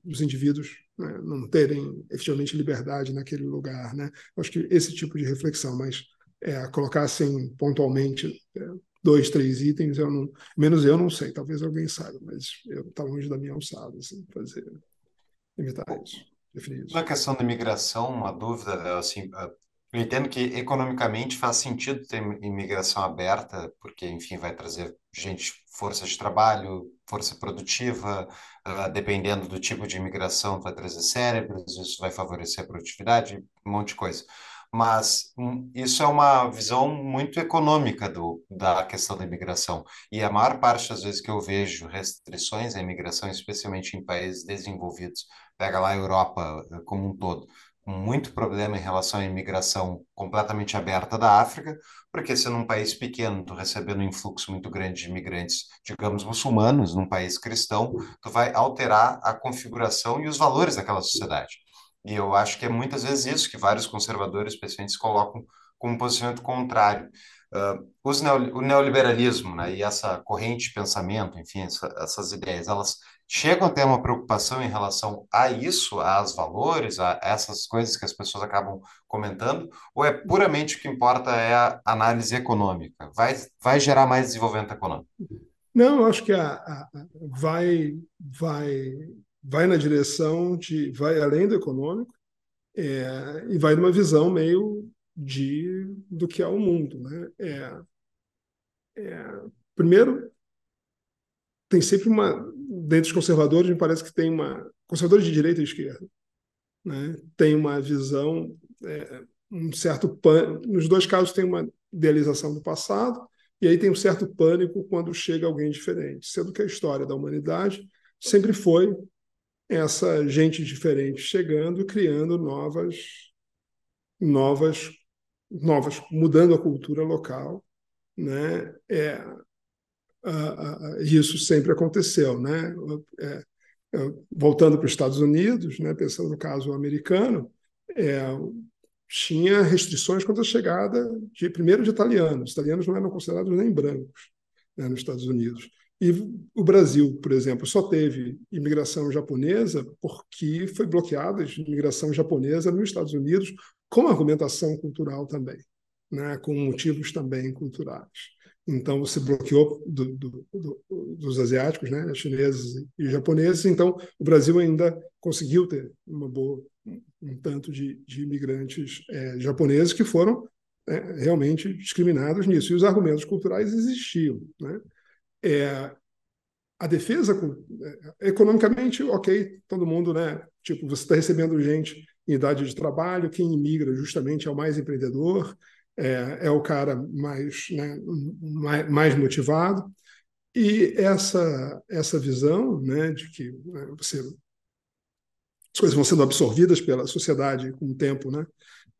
os indivíduos né, não terem efetivamente liberdade naquele lugar. Né? Acho que esse tipo de reflexão, mas é, colocar assim pontualmente é, dois, três itens, eu não, menos eu não sei, talvez alguém saiba, mas eu está longe da minha alçada, assim, fazer, imitar isso, definir isso. Na questão da imigração, uma dúvida, assim, eu entendo que economicamente faz sentido ter imigração aberta, porque, enfim, vai trazer gente, força de trabalho, força produtiva, uh, dependendo do tipo de imigração, vai trazer cérebros, isso vai favorecer a produtividade, um monte de coisa. Mas um, isso é uma visão muito econômica do, da questão da imigração. E a maior parte das vezes que eu vejo restrições à imigração, especialmente em países desenvolvidos, pega lá a Europa eh, como um todo, muito problema em relação à imigração completamente aberta da África, porque se num país pequeno tu recebendo um influxo muito grande de imigrantes, digamos muçulmanos, num país cristão, tu vai alterar a configuração e os valores daquela sociedade. E eu acho que é muitas vezes isso que vários conservadores, especialmente, colocam como um posicionamento contrário. Uh, os neo, o neoliberalismo né, e essa corrente de pensamento, enfim, essa, essas ideias, elas chegam a ter uma preocupação em relação a isso, aos valores, a essas coisas que as pessoas acabam comentando, ou é puramente o que importa é a análise econômica? Vai, vai gerar mais desenvolvimento econômico? Não, acho que a, a, vai, vai, vai na direção de, vai além do econômico é, e vai numa visão meio de do que é o mundo, né? É, é, primeiro tem sempre uma dentre os conservadores, me parece que tem uma. Conservadores de direita e esquerda. Né? Tem uma visão, é, um certo. Pan... Nos dois casos, tem uma idealização do passado, e aí tem um certo pânico quando chega alguém diferente, sendo que a história da humanidade sempre foi essa gente diferente chegando criando novas, novas, novas, mudando a cultura local, né? É, uh, uh, isso sempre aconteceu, né? É, é, voltando para os Estados Unidos, né? Pensando no caso americano, é, tinha restrições quanto à chegada de primeiro de italianos. Os italianos não eram considerados nem brancos né, nos Estados Unidos. E o Brasil, por exemplo, só teve imigração japonesa porque foi bloqueada a imigração japonesa nos Estados Unidos com argumentação cultural também, né, com motivos também culturais. Então, você bloqueou do, do, do, dos asiáticos, né, chineses e japoneses. Então, o Brasil ainda conseguiu ter uma boa, um tanto de, de imigrantes é, japoneses que foram é, realmente discriminados nisso. E os argumentos culturais existiam. Né? É, a defesa, é, economicamente, ok, todo mundo, né? Tipo, você está recebendo gente em idade de trabalho, quem imigra justamente é o mais empreendedor, é, é o cara mais, né, mais, mais, motivado. E essa, essa visão né, de que né, você, as coisas vão sendo absorvidas pela sociedade com o tempo, né,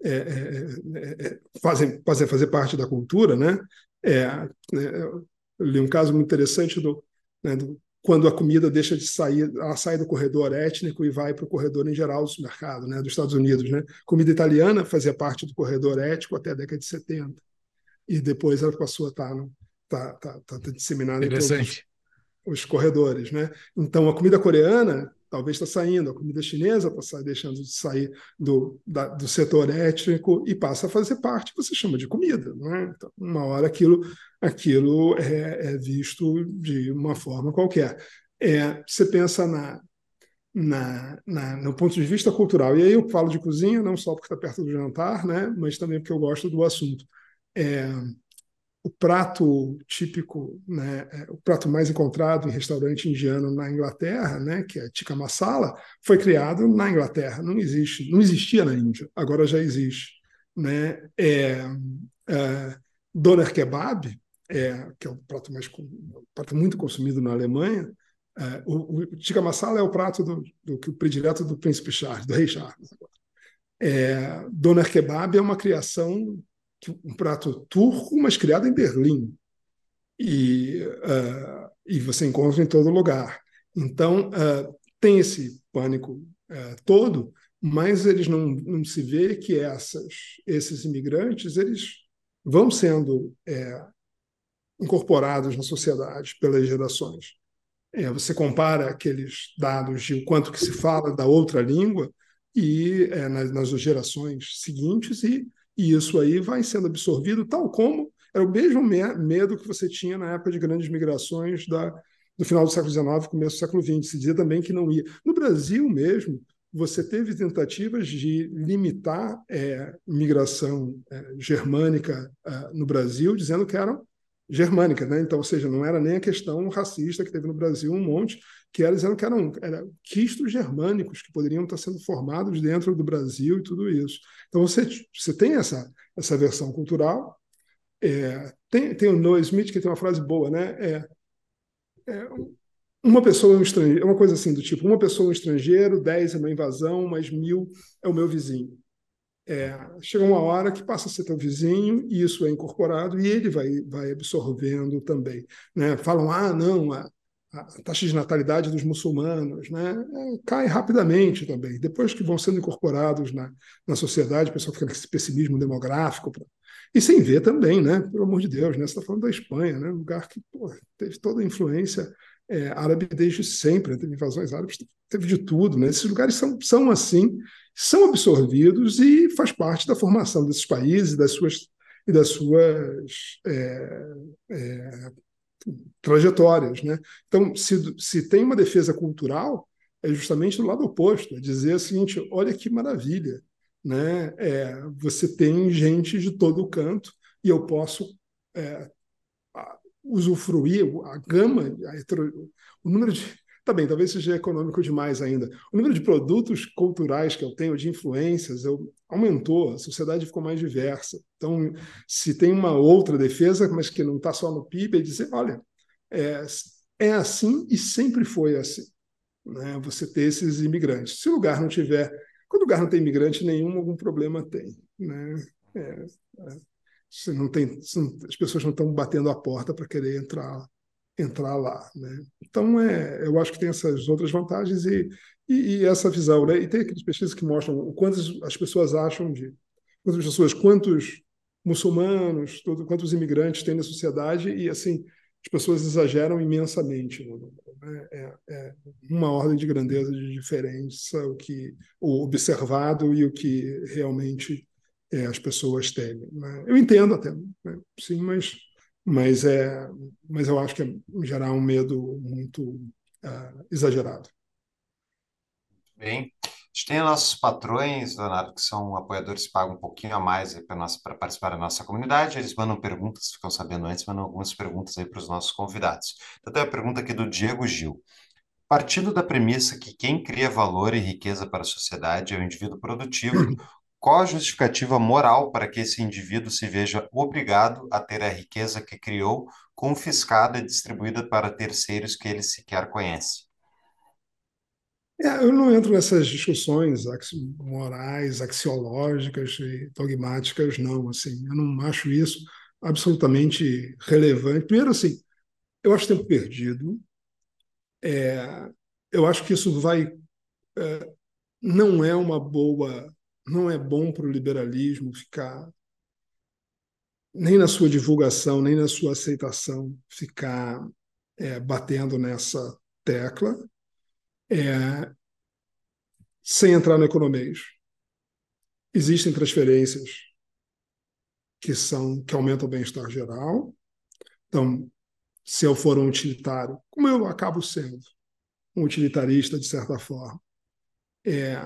é, é, é fazem, fazem fazer parte da cultura, né, é, né, eu li um caso muito interessante do, né, do, quando a comida deixa de sair, ela sai do corredor étnico e vai para o corredor em geral do supermercado, né, dos Estados Unidos. Né? Comida italiana fazia parte do corredor étnico até a década de 70. E depois ela passou a estar tá, tá, tá, tá disseminada em todos os, os corredores. Né? Então, a comida coreana talvez está saindo, a comida chinesa está deixando de sair do, da, do setor étnico e passa a fazer parte, você chama de comida. Né? Então, uma hora aquilo, aquilo é, é visto de uma forma qualquer. É, você pensa na, na, na, no ponto de vista cultural. E aí eu falo de cozinha, não só porque está perto do jantar, né, mas também porque eu gosto do assunto. É, o prato típico, né, é, o prato mais encontrado em restaurante indiano na Inglaterra, né, que é tikka masala, foi criado na Inglaterra. Não existe, não existia na Índia, agora já existe, né? É, é, doner kebab, é, que é o prato mais prato muito consumido na Alemanha. É, o, o tikka masala é o prato do, do, do predileto do príncipe Charles, do rei Charles. É, doner kebab é uma criação um prato turco, mas criado em Berlim. E, uh, e você encontra em todo lugar. Então, uh, tem esse pânico uh, todo, mas eles não, não se vê que essas, esses imigrantes eles vão sendo é, incorporados na sociedade pelas gerações. É, você compara aqueles dados de o quanto que se fala da outra língua e é, nas, nas gerações seguintes e e isso aí vai sendo absorvido, tal como era o mesmo medo que você tinha na época de grandes migrações da, do final do século XIX, começo do século XX. Se dizia também que não ia. No Brasil mesmo, você teve tentativas de limitar é, migração é, germânica é, no Brasil, dizendo que eram germânica, né? Então, ou seja, não era nem a questão racista que teve no Brasil um monte, que era dizendo que eram era quistos germânicos que poderiam estar sendo formados dentro do Brasil e tudo isso. Então, você, você tem essa, essa versão cultural. É, tem, tem o Noah Smith que tem uma frase boa, né? É, é uma pessoa é um estrangeiro, é uma coisa assim do tipo, uma pessoa é um estrangeiro, dez é uma invasão, mas mil é o meu vizinho. É, chega uma hora que passa a ser teu vizinho e isso é incorporado e ele vai, vai absorvendo também. Né? Falam, ah, não, a taxa de natalidade dos muçulmanos né? É, cai rapidamente também. Depois que vão sendo incorporados na, na sociedade, o pessoal fica com esse pessimismo demográfico. E sem ver também, né? pelo amor de Deus, né? você está falando da Espanha, né? um lugar que pô, teve toda a influência é, árabe desde sempre, né? teve invasões árabes, teve de tudo. Né? Esses lugares são, são assim são absorvidos e faz parte da formação desses países das suas, e das suas é, é, trajetórias. Né? Então, se, se tem uma defesa cultural, é justamente do lado oposto, é dizer o seguinte: olha que maravilha, né? É, você tem gente de todo canto e eu posso é, usufruir a gama, a o número de Tá bem, talvez seja econômico demais ainda. O número de produtos culturais que eu tenho, de influências, eu, aumentou, a sociedade ficou mais diversa. Então, se tem uma outra defesa, mas que não está só no PIB, é dizer, olha, é, é assim e sempre foi assim. Né? Você ter esses imigrantes. Se o lugar não tiver, quando o lugar não tem imigrante nenhum, algum problema tem. Né? É, é, se não tem, se não, as pessoas não estão batendo a porta para querer entrar entrar lá, né? Então é, eu acho que tem essas outras vantagens e, e, e essa visão, né? E tem aquelas pesquisas que mostram o quantas as pessoas acham de quantas pessoas, quantos muçulmanos, todo, quantos imigrantes tem na sociedade e assim as pessoas exageram imensamente. Né? É, é, uma ordem de grandeza de diferença o que o observado e o que realmente é, as pessoas temem. Né? Eu entendo até, né? sim, mas, mas, é, mas eu acho que é gerar um medo muito uh, exagerado. Bem, a gente tem nossos patrões, Leonardo, que são apoiadores que pagam um pouquinho a mais para participar da nossa comunidade. Eles mandam perguntas, ficam sabendo antes, mandam algumas perguntas aí para os nossos convidados. Então, tem a pergunta aqui do Diego Gil. Partindo da premissa que quem cria valor e riqueza para a sociedade é o indivíduo produtivo, [CLEARS THROAT] qual a justificativa moral para que esse indivíduo se veja obrigado a ter a riqueza que criou confiscada e distribuída para terceiros que ele sequer conhece? É, eu não entro nessas discussões morais, axiológicas e dogmáticas, não. Assim, eu não acho isso absolutamente relevante. Primeiro, assim, eu acho tempo perdido. É, eu acho que isso vai. É, não é uma boa não é bom para o liberalismo ficar, nem na sua divulgação, nem na sua aceitação, ficar é, batendo nessa tecla, é, sem entrar no economês. Existem transferências que são que aumentam o bem-estar geral. Então, se eu for um utilitário, como eu acabo sendo um utilitarista de certa forma, é,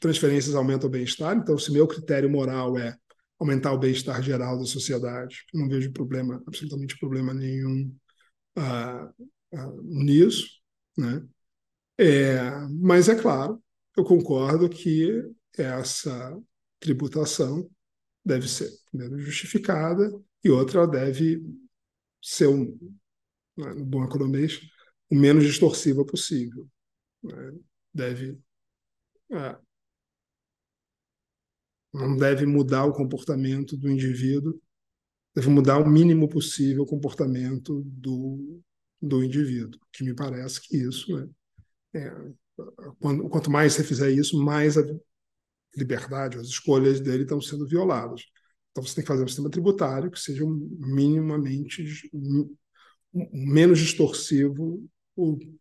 transferências aumentam o bem-estar. Então, se meu critério moral é aumentar o bem-estar geral da sociedade, não vejo problema, absolutamente problema nenhum uh, uh, nisso, né? É, mas é claro, eu concordo que essa tributação deve ser primeiro justificada e outra deve ser um, né, no bom economês, o menos distorsiva possível. Né? Deve é. Não deve mudar o comportamento do indivíduo, deve mudar o mínimo possível o comportamento do, do indivíduo, que me parece que isso, né, é, quando, quanto mais você fizer isso, mais a liberdade, as escolhas dele estão sendo violadas. Então você tem que fazer um sistema tributário que seja minimamente menos distorsivo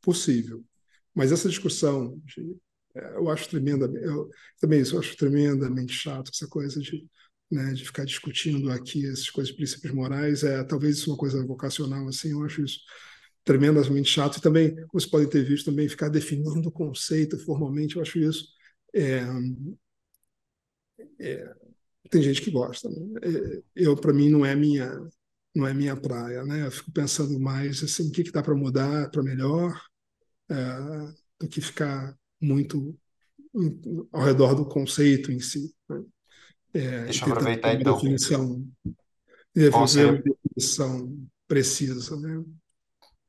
possível. Mas essa discussão de eu acho tremendamente, eu também isso eu acho tremendamente chato, essa coisa de, né, de ficar discutindo aqui essas coisas, princípios morais, é talvez isso uma coisa vocacional, assim, eu acho isso tremendamente chato, e também, como vocês podem ter visto, também ficar definindo o conceito formalmente, eu acho isso é, é, tem gente que gosta, né? É, eu, para mim, não é minha não é minha praia, né? Eu fico pensando mais assim, o que que dá para mudar para melhor, é, do que ficar muito ao redor do conceito em si. Né? É, Deixa eu aproveitar então. Definição, qual seria... uma definição precisa. Né?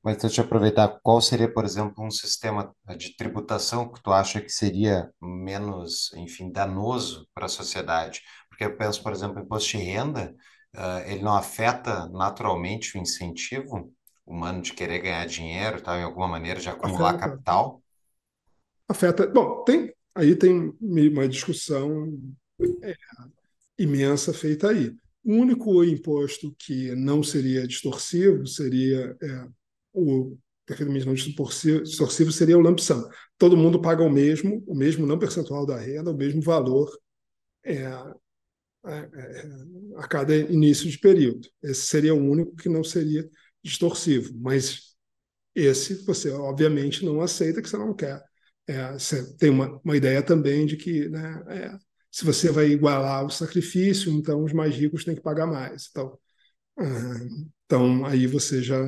Mas deixa eu aproveitar, qual seria, por exemplo, um sistema de tributação que tu acha que seria menos, enfim, danoso para a sociedade? Porque eu penso, por exemplo, imposto de renda, uh, ele não afeta naturalmente o incentivo humano de querer ganhar dinheiro, tá, em alguma maneira, de acumular afeta. capital? Afeta. Bom, tem aí tem uma discussão é, imensa feita aí. O único imposto que não seria distorsivo seria é, o não distorsivo seria o lump sum. Todo mundo paga o mesmo, o mesmo não percentual da renda, o mesmo valor é, é, é, a cada início de período. Esse seria o único que não seria distorsivo, mas esse você obviamente não aceita que você não quer é, você tem uma, uma ideia também de que né, é, se você vai igualar o sacrifício, então os mais ricos têm que pagar mais. Então, uh, então aí você já,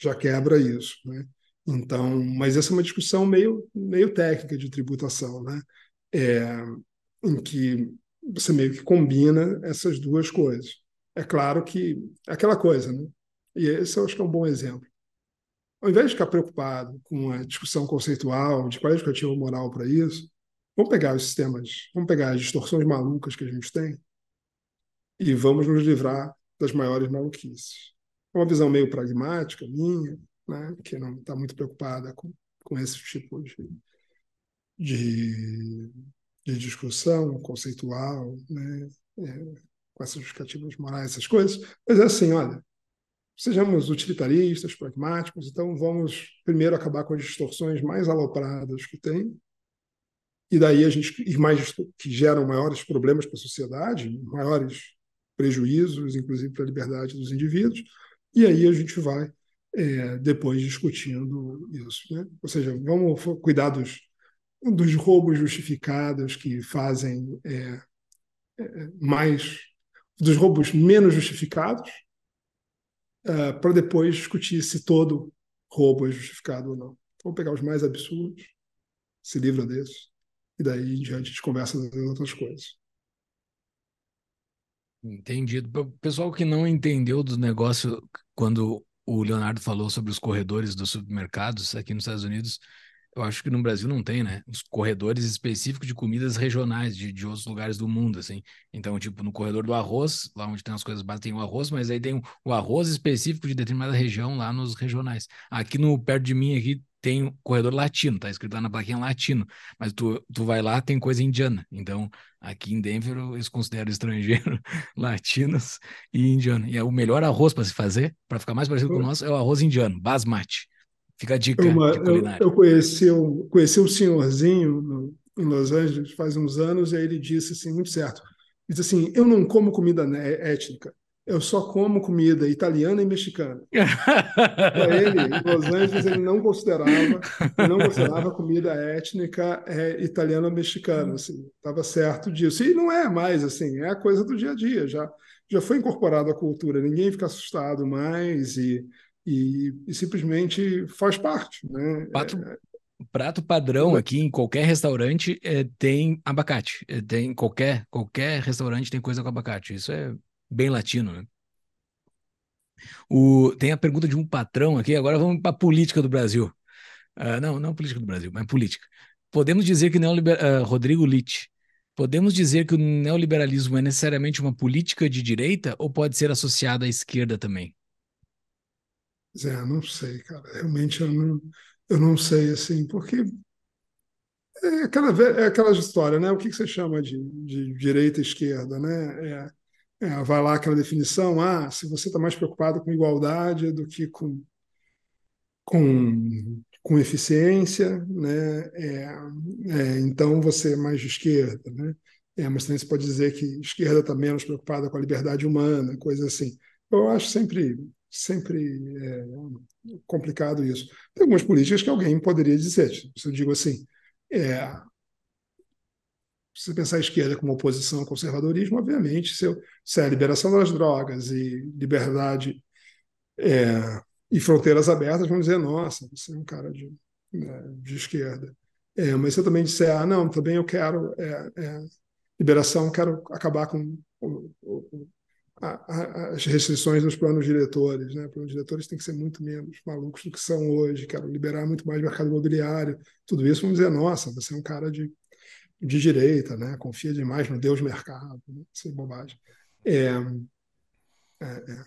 já quebra isso. Né? Então, mas essa é uma discussão meio, meio técnica de tributação, né? É, em que você meio que combina essas duas coisas. É claro que é aquela coisa, né? E esse eu acho que é um bom exemplo. Ao invés de ficar preocupado com a discussão conceitual de qual é a justificativa moral para isso, vamos pegar os sistemas, vamos pegar as distorções malucas que a gente tem e vamos nos livrar das maiores maluquices. É uma visão meio pragmática minha, né, que não está muito preocupada com, com esse tipo de, de, de discussão conceitual, né, é, com essas justificativas morais, essas coisas. Mas é assim, olha, sejamos utilitaristas, pragmáticos, então vamos primeiro acabar com as distorções mais alopradas que tem, e daí a gente e mais que geram maiores problemas para a sociedade, maiores prejuízos, inclusive para a liberdade dos indivíduos, e aí a gente vai é, depois discutindo isso. Né? Ou seja, vamos cuidar dos, dos roubos justificados que fazem é, é, mais dos roubos menos justificados é, para depois discutir se todo roubo é justificado ou não. Vamos pegar os mais absurdos, se livra desses, e daí em diante a gente conversa das outras coisas. Entendido. O pessoal que não entendeu do negócio quando o Leonardo falou sobre os corredores dos supermercados aqui nos Estados Unidos, eu acho que no Brasil não tem, né? Os corredores específicos de comidas regionais de, de outros lugares do mundo, assim. Então, tipo, no corredor do arroz, lá onde tem as coisas básicas, tem o arroz, mas aí tem o arroz específico de determinada região lá nos regionais. Aqui no perto de mim aqui tem o corredor latino, tá escrito lá na plaquinha latino, mas tu, tu vai lá, tem coisa indiana. Então, aqui em Denver, eles consideram estrangeiro [LAUGHS] latinos e indiano. E é o melhor arroz para se fazer, para ficar mais parecido com o nosso, é o arroz indiano, basmati. Fica a dica Uma, de culinária. Eu, eu conheci, eu conheci um senhorzinho no, em Los Angeles faz uns anos, e aí ele disse assim, muito certo, disse assim, eu não como comida étnica, eu só como comida italiana e mexicana. [LAUGHS] Para ele, em Los Angeles, ele não considerava, ele não considerava comida étnica é, italiana ou mexicana. Assim, estava certo disso. E não é mais assim, é a coisa do dia a dia. Já, já foi incorporado à cultura. Ninguém fica assustado mais e, e, e simplesmente faz parte. Né? Prato, é, prato padrão aqui em qualquer restaurante é, tem abacate. É, tem qualquer qualquer restaurante tem coisa com abacate. Isso é bem latino, né? O, tem a pergunta de um patrão aqui, agora vamos para a política do Brasil. Uh, não, não política do Brasil, mas política. Podemos dizer que neoliber... Uh, Rodrigo Litt, podemos dizer que o neoliberalismo é necessariamente uma política de direita ou pode ser associada à esquerda também? Zé, não sei, cara. Realmente eu não, eu não sei, assim, porque é aquela, é aquela história, né? O que, que você chama de, de direita e esquerda, né? É, é, vai lá aquela definição, ah, se você está mais preocupado com igualdade do que com, com, com eficiência, né, é, é, então você é mais de esquerda, né? É, mas também você pode dizer que esquerda está menos preocupada com a liberdade humana, coisa assim. Eu acho sempre, sempre é, complicado isso. Tem algumas políticas que alguém poderia dizer, se eu digo assim, é, se você pensar a esquerda como oposição ao conservadorismo, obviamente, se, eu, se é a liberação das drogas e liberdade é, e fronteiras abertas, vão dizer, nossa, você é um cara de, né, de esquerda. É, mas se eu também disser, ah, não, também eu quero é, é liberação, quero acabar com o, o, as restrições dos planos diretores. Né? Planos diretores têm que ser muito menos malucos do que são hoje, quero liberar muito mais mercado imobiliário. Tudo isso, vamos dizer, nossa, você é um cara de de direita, né? confia demais no Deus mercado, né? sem bobagem. É, é, é,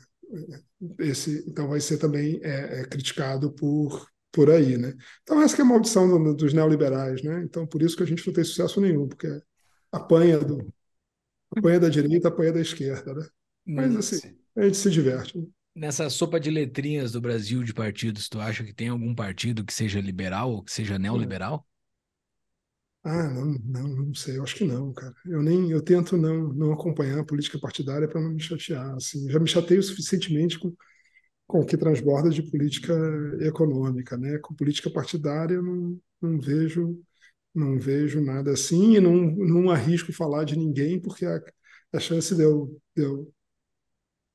esse, então vai ser também é, é, criticado por, por aí. Né? Então essa é a maldição do, dos neoliberais. Né? Então por isso que a gente não tem sucesso nenhum, porque apanha, do, apanha da direita, apanha da esquerda. Né? Mas assim, a gente se diverte. Né? Nessa sopa de letrinhas do Brasil de partidos, tu acha que tem algum partido que seja liberal ou que seja neoliberal? Ah, não, não, não sei, eu acho que não, cara. Eu nem, eu tento não, não acompanhar a política partidária para não me chatear, assim. Já me chateio suficientemente com, com o que transborda de política econômica, né? Com política partidária eu não, não vejo, não vejo nada assim e não, não arrisco falar de ninguém porque a, a chance de eu, de eu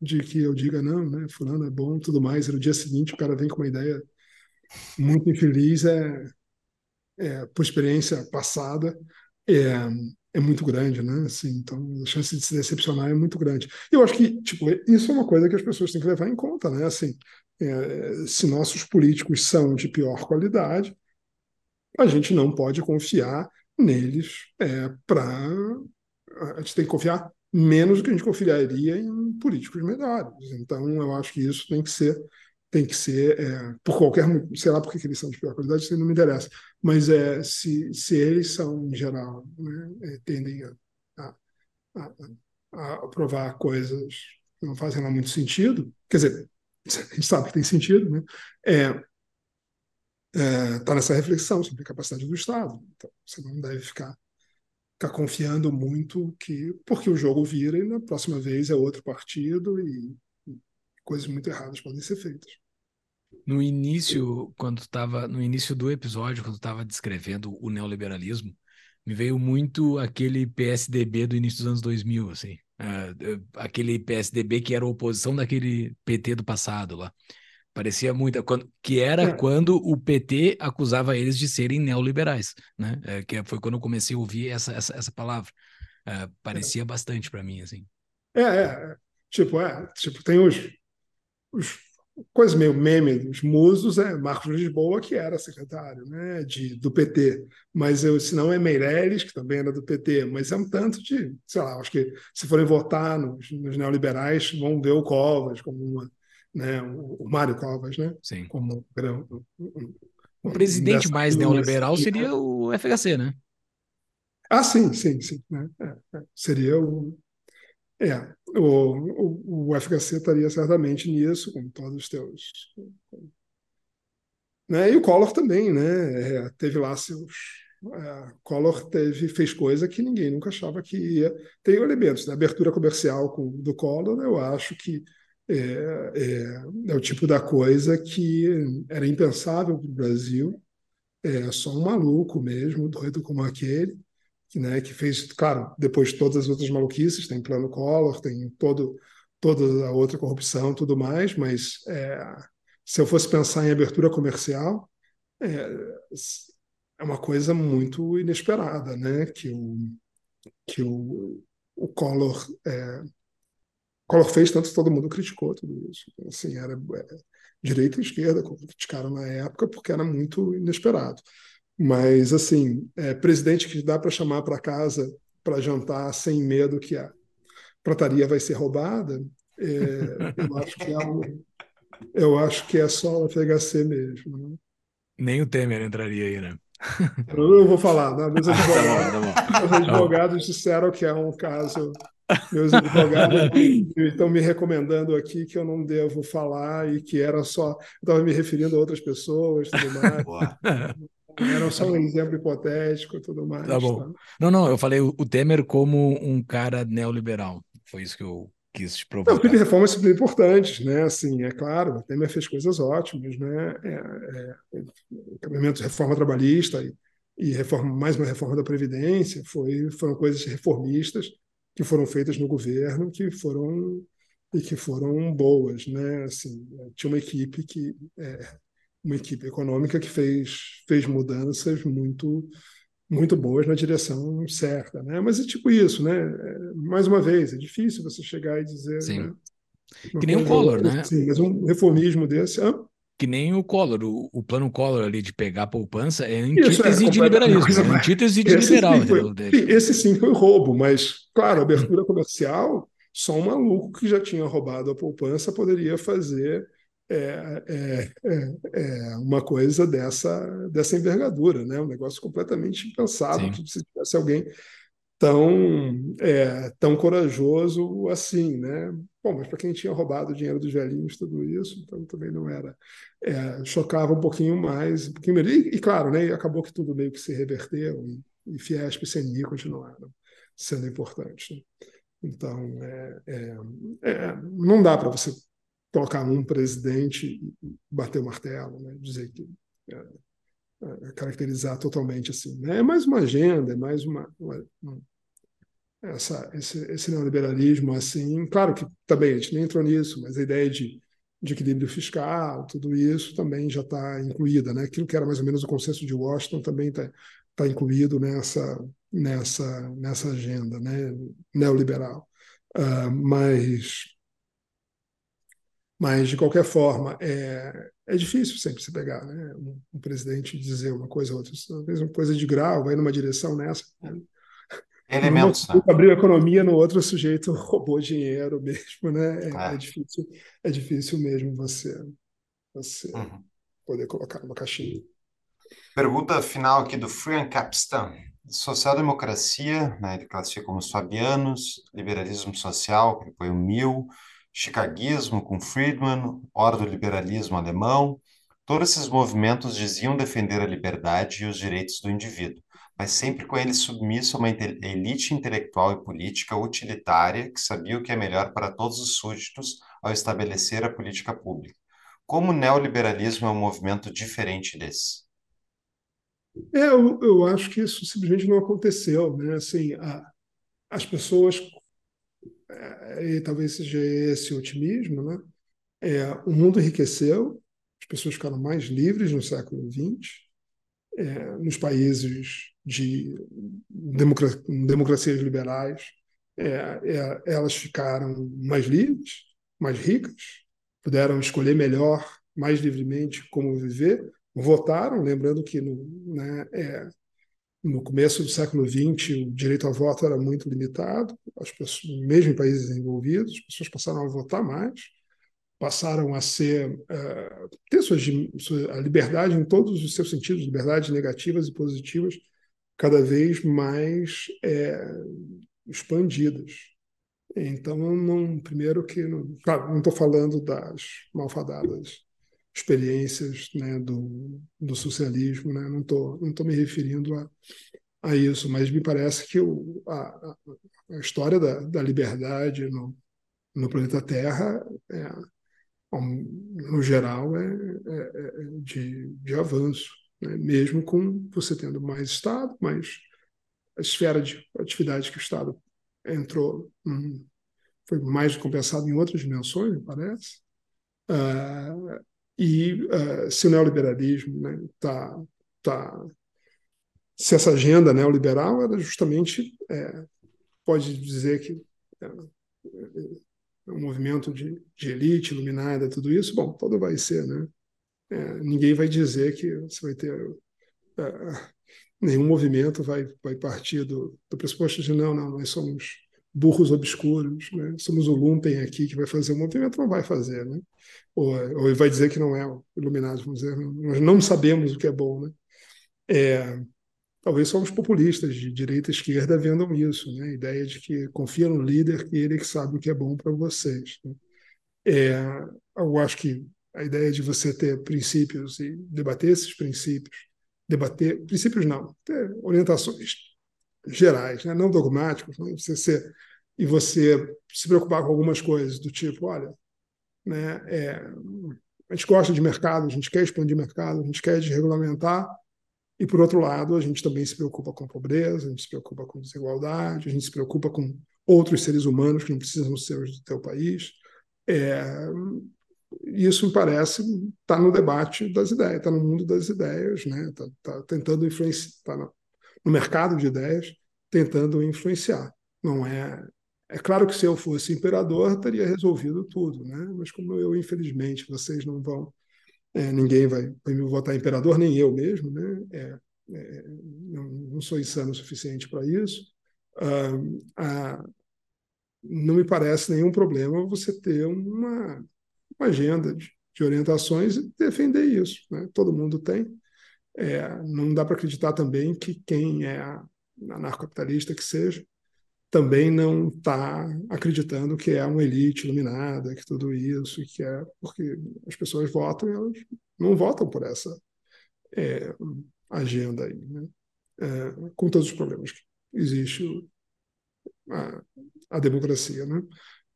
de que eu diga não, né? Fulano é bom, tudo mais, e no dia seguinte o cara vem com uma ideia muito infeliz é, é, por experiência passada é, é muito grande, né? Assim, então a chance de se decepcionar é muito grande. Eu acho que tipo isso é uma coisa que as pessoas têm que levar em conta, né? Assim, é, se nossos políticos são de pior qualidade, a gente não pode confiar neles é, para a gente tem que confiar menos do que a gente confiaria em políticos melhores. Então, eu acho que isso tem que ser tem que ser é, por qualquer sei lá porque eles são de pior qualidade isso não me interessa mas é se, se eles são em geral né, é, tendem a, a, a, aprovar coisas que não fazem lá muito sentido quer dizer a gente sabe que tem sentido né é está é, nessa reflexão sobre a capacidade do Estado então você não deve ficar ficar confiando muito que porque o jogo vira e na próxima vez é outro partido e coisas muito erradas podem ser feitas. No início, quando estava no início do episódio, quando estava descrevendo o neoliberalismo, me veio muito aquele PSDB do início dos anos 2000, assim, uh, aquele PSDB que era oposição daquele PT do passado lá. Parecia muito, quando, que era é. quando o PT acusava eles de serem neoliberais, né? É, que foi quando eu comecei a ouvir essa, essa, essa palavra. É, parecia é. bastante para mim, assim. É, é, tipo, é, tipo, tem os, os coisas meio meme dos musos, é Marcos Lisboa, que era secretário né, de, do PT. Mas eu, se não é Meirelles, que também era do PT, mas é um tanto de, sei lá, acho que se forem votar nos, nos neoliberais, vão ver o Covas como uma né, o, Mário Covas, né? Sim. Como um, um, o presidente mais neoliberal seria o FHC, né? Ah, sim, sim, sim. Né? É, é. Seria o. É, o, o, o FHC estaria certamente nisso, com todos os teus. Né? E o Collor também, né? É, teve lá seus. É, Collor teve, fez coisa que ninguém nunca achava que ia. Tem elementos da abertura comercial com, do Collor, eu acho que é, é, é, o tipo da coisa que era impensável para o Brasil. É só um maluco mesmo, doido como aquele, que, né, que fez, claro, depois todas as outras maluquices, tem plano Collor, tem todo, toda a outra corrupção tudo mais, mas é, se eu fosse pensar em abertura comercial, é, é uma coisa muito inesperada, né? Que o, que o, o Collor é, Collor fez, tanto todo mundo criticou tudo isso. Assim, era é, direita e esquerda criticaram na época porque era muito inesperado. Mas, assim, é, presidente que dá para chamar para casa para jantar sem medo que a prataria vai ser roubada, é, eu [LAUGHS] acho que é eu acho que é só o FHC mesmo. Né? Nem o Temer entraria aí, né? Eu vou falar, né? meus [LAUGHS] advogados, tá bom, tá bom. Os advogados disseram que é um caso meus advogados estão me recomendando aqui que eu não devo falar e que era só. Estava me referindo a outras pessoas tudo [LAUGHS] mais. Era só um exemplo hipotético tudo mais. Tá bom. Tá? Não, não, eu falei o Temer como um cara neoliberal. Foi isso que eu quis te provocar. Não, reformas super importantes, né? Assim, é claro, o Temer fez coisas ótimas, né? É, é, de reforma trabalhista e, e reforma, mais uma reforma da Previdência, foi, foram coisas reformistas que foram feitas no governo que foram e que foram boas, né? Assim, tinha uma equipe que é, uma equipe econômica que fez fez mudanças muito muito boas na direção certa, né? Mas é tipo isso, né? É, mais uma vez, é difícil você chegar e dizer. Sim. Né? Que nem o Collor, né? Sim, mas um reformismo desse. Ah, que nem o Collor, o, o, plano Collor ali de pegar a poupança é antítese é, de liberalismo, é antítese de esse liberal. Sim foi, esse sim foi roubo, mas, claro, abertura comercial, só um maluco que já tinha roubado a poupança poderia fazer é, é, é, é uma coisa dessa, dessa envergadura, né? um negócio completamente impensável, que se tivesse alguém tão, é, tão corajoso assim, né? Bom, mas para quem tinha roubado o dinheiro dos velhinhos, tudo isso, então também não era. É, chocava um pouquinho mais, um pouquinho melhor. E, e, claro, né, acabou que tudo meio que se reverteu e, e Fiesp e CNI continuaram sendo importantes. Né? Então, é, é, é não dá para você colocar um presidente e bater o martelo, né? dizer que é, caracterizar totalmente assim. Né? É mais uma agenda, é mais uma, uma, uma essa, esse, esse, neoliberalismo assim. Claro que também a gente nem entrou nisso, mas a ideia de, de equilíbrio fiscal, tudo isso também já está incluída, né? Aquilo que era mais ou menos o consenso de Washington também está tá incluído nessa nessa nessa agenda, né? Neoliberal, uh, mas mas de qualquer forma é é difícil sempre se pegar, né? Um, um presidente dizer uma coisa ou outra, talvez uma coisa de grau, vai numa direção nessa. Né? Elementos, né? Abrir a economia no outro sujeito [LAUGHS] roubou dinheiro mesmo, né? É, é. é difícil, é difícil mesmo você, você uhum. poder colocar numa caixinha. Pergunta final aqui do Frian Capstan. Social-democracia, né, ele classifica como os fabianos, liberalismo social, que foi o Mill, chicaguismo com Friedman, ordoliberalismo alemão, todos esses movimentos diziam defender a liberdade e os direitos do indivíduo mas sempre com ele submisso a uma elite intelectual e política utilitária que sabia o que é melhor para todos os súditos ao estabelecer a política pública. Como o neoliberalismo é um movimento diferente desse? É, eu, eu acho que isso simplesmente não aconteceu, né? Assim, a, as pessoas, e talvez seja esse otimismo, né? É, o mundo enriqueceu, as pessoas ficaram mais livres no século XX, é, nos países de democracia, democracias liberais, é, é, elas ficaram mais livres, mais ricas, puderam escolher melhor, mais livremente como viver, votaram, lembrando que no, né, é, no começo do século XX o direito ao voto era muito limitado, as pessoas, mesmo em países desenvolvidos, as pessoas passaram a votar mais, passaram a ser uh, ter sua, sua, a liberdade em todos os seus sentidos, liberdades negativas e positivas, cada vez mais é, expandidas. Então, não, primeiro que, não, claro, não estou falando das malfadadas experiências né, do, do socialismo, né? não estou não tô me referindo a, a isso, mas me parece que o, a, a história da, da liberdade no, no planeta Terra, é, no geral, é, é, é de, de avanço né? mesmo com você tendo mais Estado, mais a esfera de atividade que o Estado entrou foi mais compensado em outras dimensões, me parece. Uh, e uh, se o neoliberalismo está. Né, tá, tá, se essa agenda neoliberal era justamente. É, pode dizer que é, é um movimento de, de elite iluminada, tudo isso, bom, todo vai ser, né? É, ninguém vai dizer que você vai ter. É, nenhum movimento vai, vai partir do, do pressuposto de não, não, nós somos burros obscuros, né? somos o lumpen aqui que vai fazer o movimento, não vai fazer, né? Ou, ou vai dizer que não é iluminado, vamos dizer, nós não sabemos o que é bom, né? É, talvez somos populistas de direita e esquerda vendam isso, né? A ideia de que confia no líder que ele que sabe o que é bom para vocês. Né? É, eu acho que a ideia de você ter princípios e debater esses princípios, debater princípios não, ter orientações gerais, né? não dogmáticos, né? você ser e você se preocupar com algumas coisas do tipo, olha, né, é, a gente gosta de mercado, a gente quer expandir mercado, a gente quer desregulamentar, e por outro lado, a gente também se preocupa com pobreza, a gente se preocupa com desigualdade, a gente se preocupa com outros seres humanos que não precisam ser do teu país. É, isso me parece está no debate das ideias, está no mundo das ideias, né? Está tá tentando influenciar, está no, mercado de ideias, tentando influenciar. Não é é claro que se eu fosse imperador teria resolvido tudo, né? Mas como eu infelizmente vocês não vão, é, ninguém vai, vai, me votar imperador, nem eu mesmo, né? É, é, não, não, sou insano o suficiente para isso. Ah, não me parece nenhum problema você ter uma uma agenda de, de orientações e defender isso. Né? Todo mundo tem. É, não dá para acreditar também que quem é anarcocapitalista que seja também não está acreditando que é uma elite iluminada, que tudo isso, que é porque as pessoas votam e elas não votam por essa é, agenda aí, né? é, com todos os problemas que existe a, a democracia, né?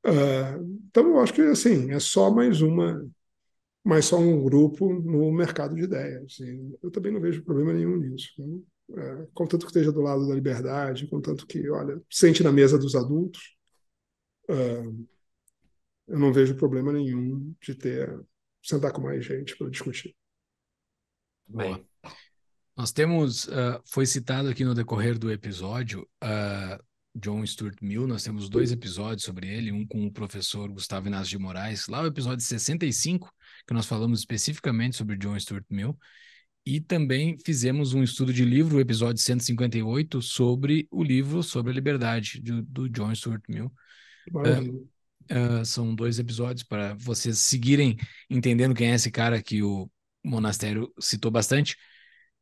Uh, então, eu acho que assim, é só mais uma, mais só um grupo no mercado de ideias. E eu também não vejo problema nenhum nisso. Né? É, contanto que esteja do lado da liberdade, contanto que, olha, sente na mesa dos adultos. Uh, eu não vejo problema nenhum de ter sentar com mais gente para discutir. Bem. Nós temos, uh, foi citado aqui no decorrer do episódio, uh, John Stuart Mill, nós temos dois episódios sobre ele, um com o professor Gustavo Inácio de Moraes, lá o episódio 65, que nós falamos especificamente sobre John Stuart Mill, e também fizemos um estudo de livro, o episódio 158, sobre o livro sobre a liberdade, do, do John Stuart Mill. Uh, uh, são dois episódios para vocês seguirem entendendo quem é esse cara que o monastério citou bastante.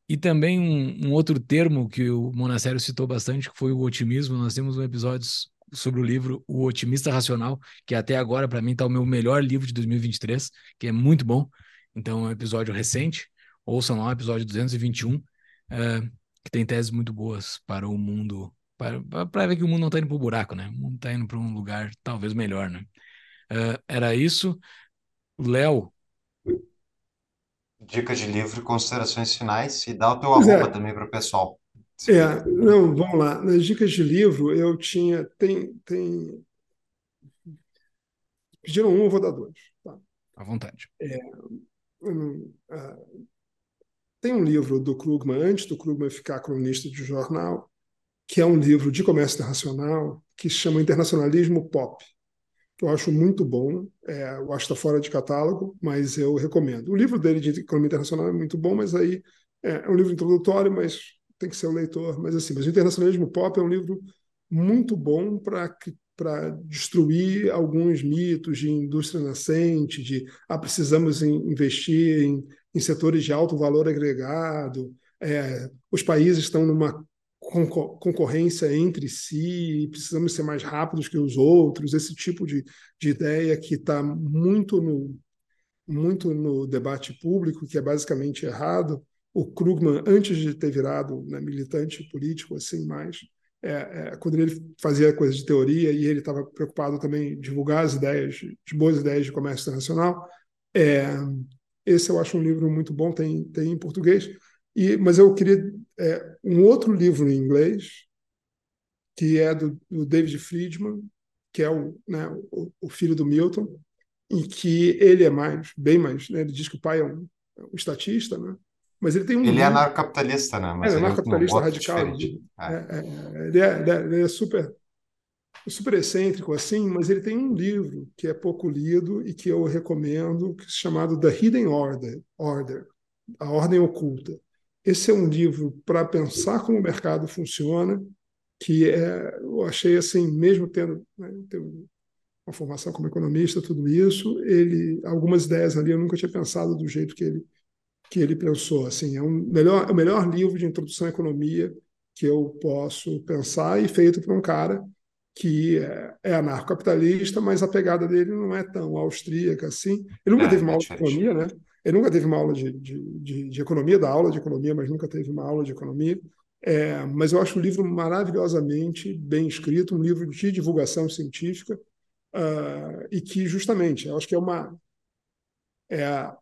E também um, um, outro termo que o Monastério citou bastante, que foi o otimismo. Nós temos um episódio sobre o livro O Otimista Racional, que até agora, para mim, está o meu melhor livro de 2023, que é muito bom. Então, é um episódio recente. Ouçam lá o episódio 221, uh, eh, que tem teses muito boas para o mundo, para ver que o mundo não está indo para o buraco, né? O mundo está indo para um lugar talvez melhor, né? Uh, era isso. Léo, dicas de livro e considerações finais e dá o teu pois arroba é. também para o pessoal. É, não, vamos lá. Nas dicas de livro eu tinha, tem, tem... Pediram um, eu vou dar dois. Tá? À vontade. É, uh, tem um livro do Krugman, antes do Krugman ficar cronista de jornal, que é um livro de comércio internacional que se chama Internacionalismo Pop que eu acho muito bom. É, eu acho que está fora de catálogo, mas eu recomendo. O livro dele de economia internacional é muito bom, mas aí é, é um livro introdutório, mas tem que ser o leitor. Mas assim, mas o Internacionalismo Pop é um livro muito bom para para destruir alguns mitos de indústria nascente, de ah, precisamos investir em, em setores de alto valor agregado, é, os países estão numa concorrência entre si, precisamos ser mais rápidos que os outros, esse tipo de, de ideia que está muito no, muito no debate público, que é basicamente errado. O Krugman, antes de ter virado né, militante político, assim, mais, é, é, quando ele fazia coisas de teoria e ele estava preocupado também em divulgar as ideias, as boas ideias de comércio internacional, é, esse eu acho um livro muito bom, tem, tem em português. E, mas eu queria é, um outro livro em inglês, que é do, do David Friedman, que é o, né, o, o, filho do Milton, e que ele é mais, bem mais, né, ele diz que o pai é um, é um estatista, né? Mas ele tem um. Ele é é anarcocapitalista, né? Mas é, anarcocapitalista radical. Ele é. É, ele, é, ele é super super excêntrico assim, mas ele tem um livro que é pouco lido e que eu recomendo, que é chamado The Hidden Order, Order, a ordem oculta. Esse é um livro para pensar como o mercado funciona, que é, eu achei assim, mesmo tendo, né, tendo uma formação como economista, tudo isso, ele algumas ideias ali eu nunca tinha pensado do jeito que ele que ele pensou. Assim, é um melhor, é o melhor livro de introdução à economia que eu posso pensar e feito por um cara que é, é anarcocapitalista, mas a pegada dele não é tão austríaca assim. Ele nunca é, teve uma economia, né? Ele nunca teve uma aula de, de, de, de economia, da aula de economia, mas nunca teve uma aula de economia. É, mas eu acho o livro maravilhosamente bem escrito, um livro de divulgação científica, uh, e que, justamente, eu acho que é uma. É a,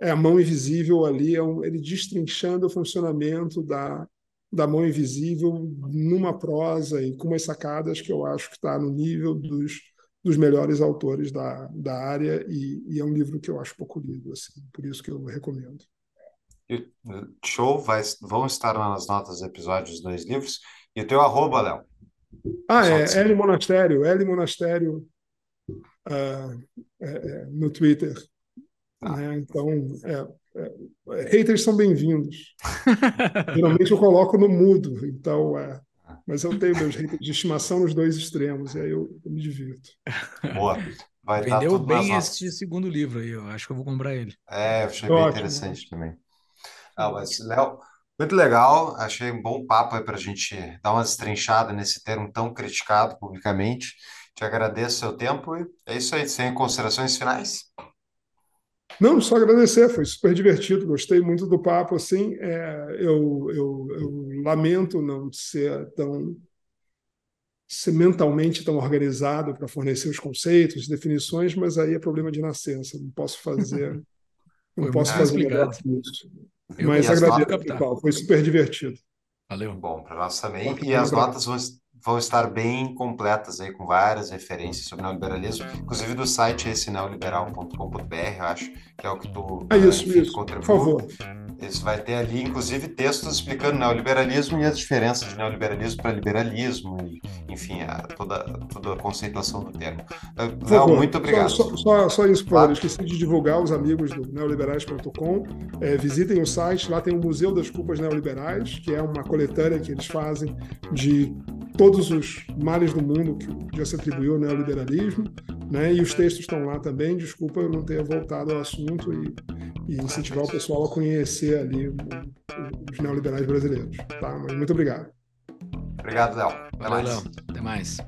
é a mão invisível ali, é um, ele destrinchando o funcionamento da, da mão invisível numa prosa e com umas sacadas que eu acho que está no nível dos dos melhores autores da, da área e, e, é um livro que eu acho pouco lido, assim, por isso que eu recomendo. Show, vai, vão estar nas notas dos episódios dois livros. E o teu arroba, Léo? Ah, Só é L Monastério, L Monastério uh, é, é, no Twitter. Ah. Né? Então, é, é, haters são bem-vindos. [LAUGHS] Geralmente eu coloco no mudo, então é, mas eu tenho meus de estimação nos dois extremos, e aí eu, eu me divirto. Boa. Vai Vendeu bem este segundo livro aí, eu acho que eu vou comprar ele. É, achei bem interessante também. Ah, mas, Léo, muito legal, achei um bom papo aí para a gente dar uma destrinchada nesse termo tão criticado publicamente. Te agradeço o seu tempo e é isso aí. Sem considerações finais? Não, só agradecer, foi super divertido, gostei muito do papo. Assim, é, eu, eu, eu, lamento não ser tão ser mentalmente tão organizado para fornecer os conceitos, definições, mas aí é problema de nascença, não posso fazer, [LAUGHS] não posso fazer isso. Eu mas agradeço, foi super divertido. Valeu. Bom, para nós também. E as notas vão, vão estar bem completas aí, com várias referências sobre neoliberalismo, inclusive do site esse neoliberal.com.br, eu acho, que é o que tu é isso, enfim, isso. Por favor. Isso vai ter ali, inclusive, textos explicando neoliberalismo e as diferenças de neoliberalismo para liberalismo, e, enfim, a, toda, toda a conceituação do termo. Léo, muito obrigado. Só, só, só isso, Paulo. Esqueci de divulgar os amigos do neoliberais.com. É, visitem o site, lá tem o Museu das Culpas Neoliberais, que é uma coletânea que eles fazem de todos os males do mundo que já se atribuiu ao neoliberalismo, né? E os textos estão lá também. Desculpa eu não ter voltado ao assunto e, e incentivar o pessoal a conhecer ali os neoliberais brasileiros. Tá? Mas muito obrigado. Obrigado, Léo. Até mais. Até mais.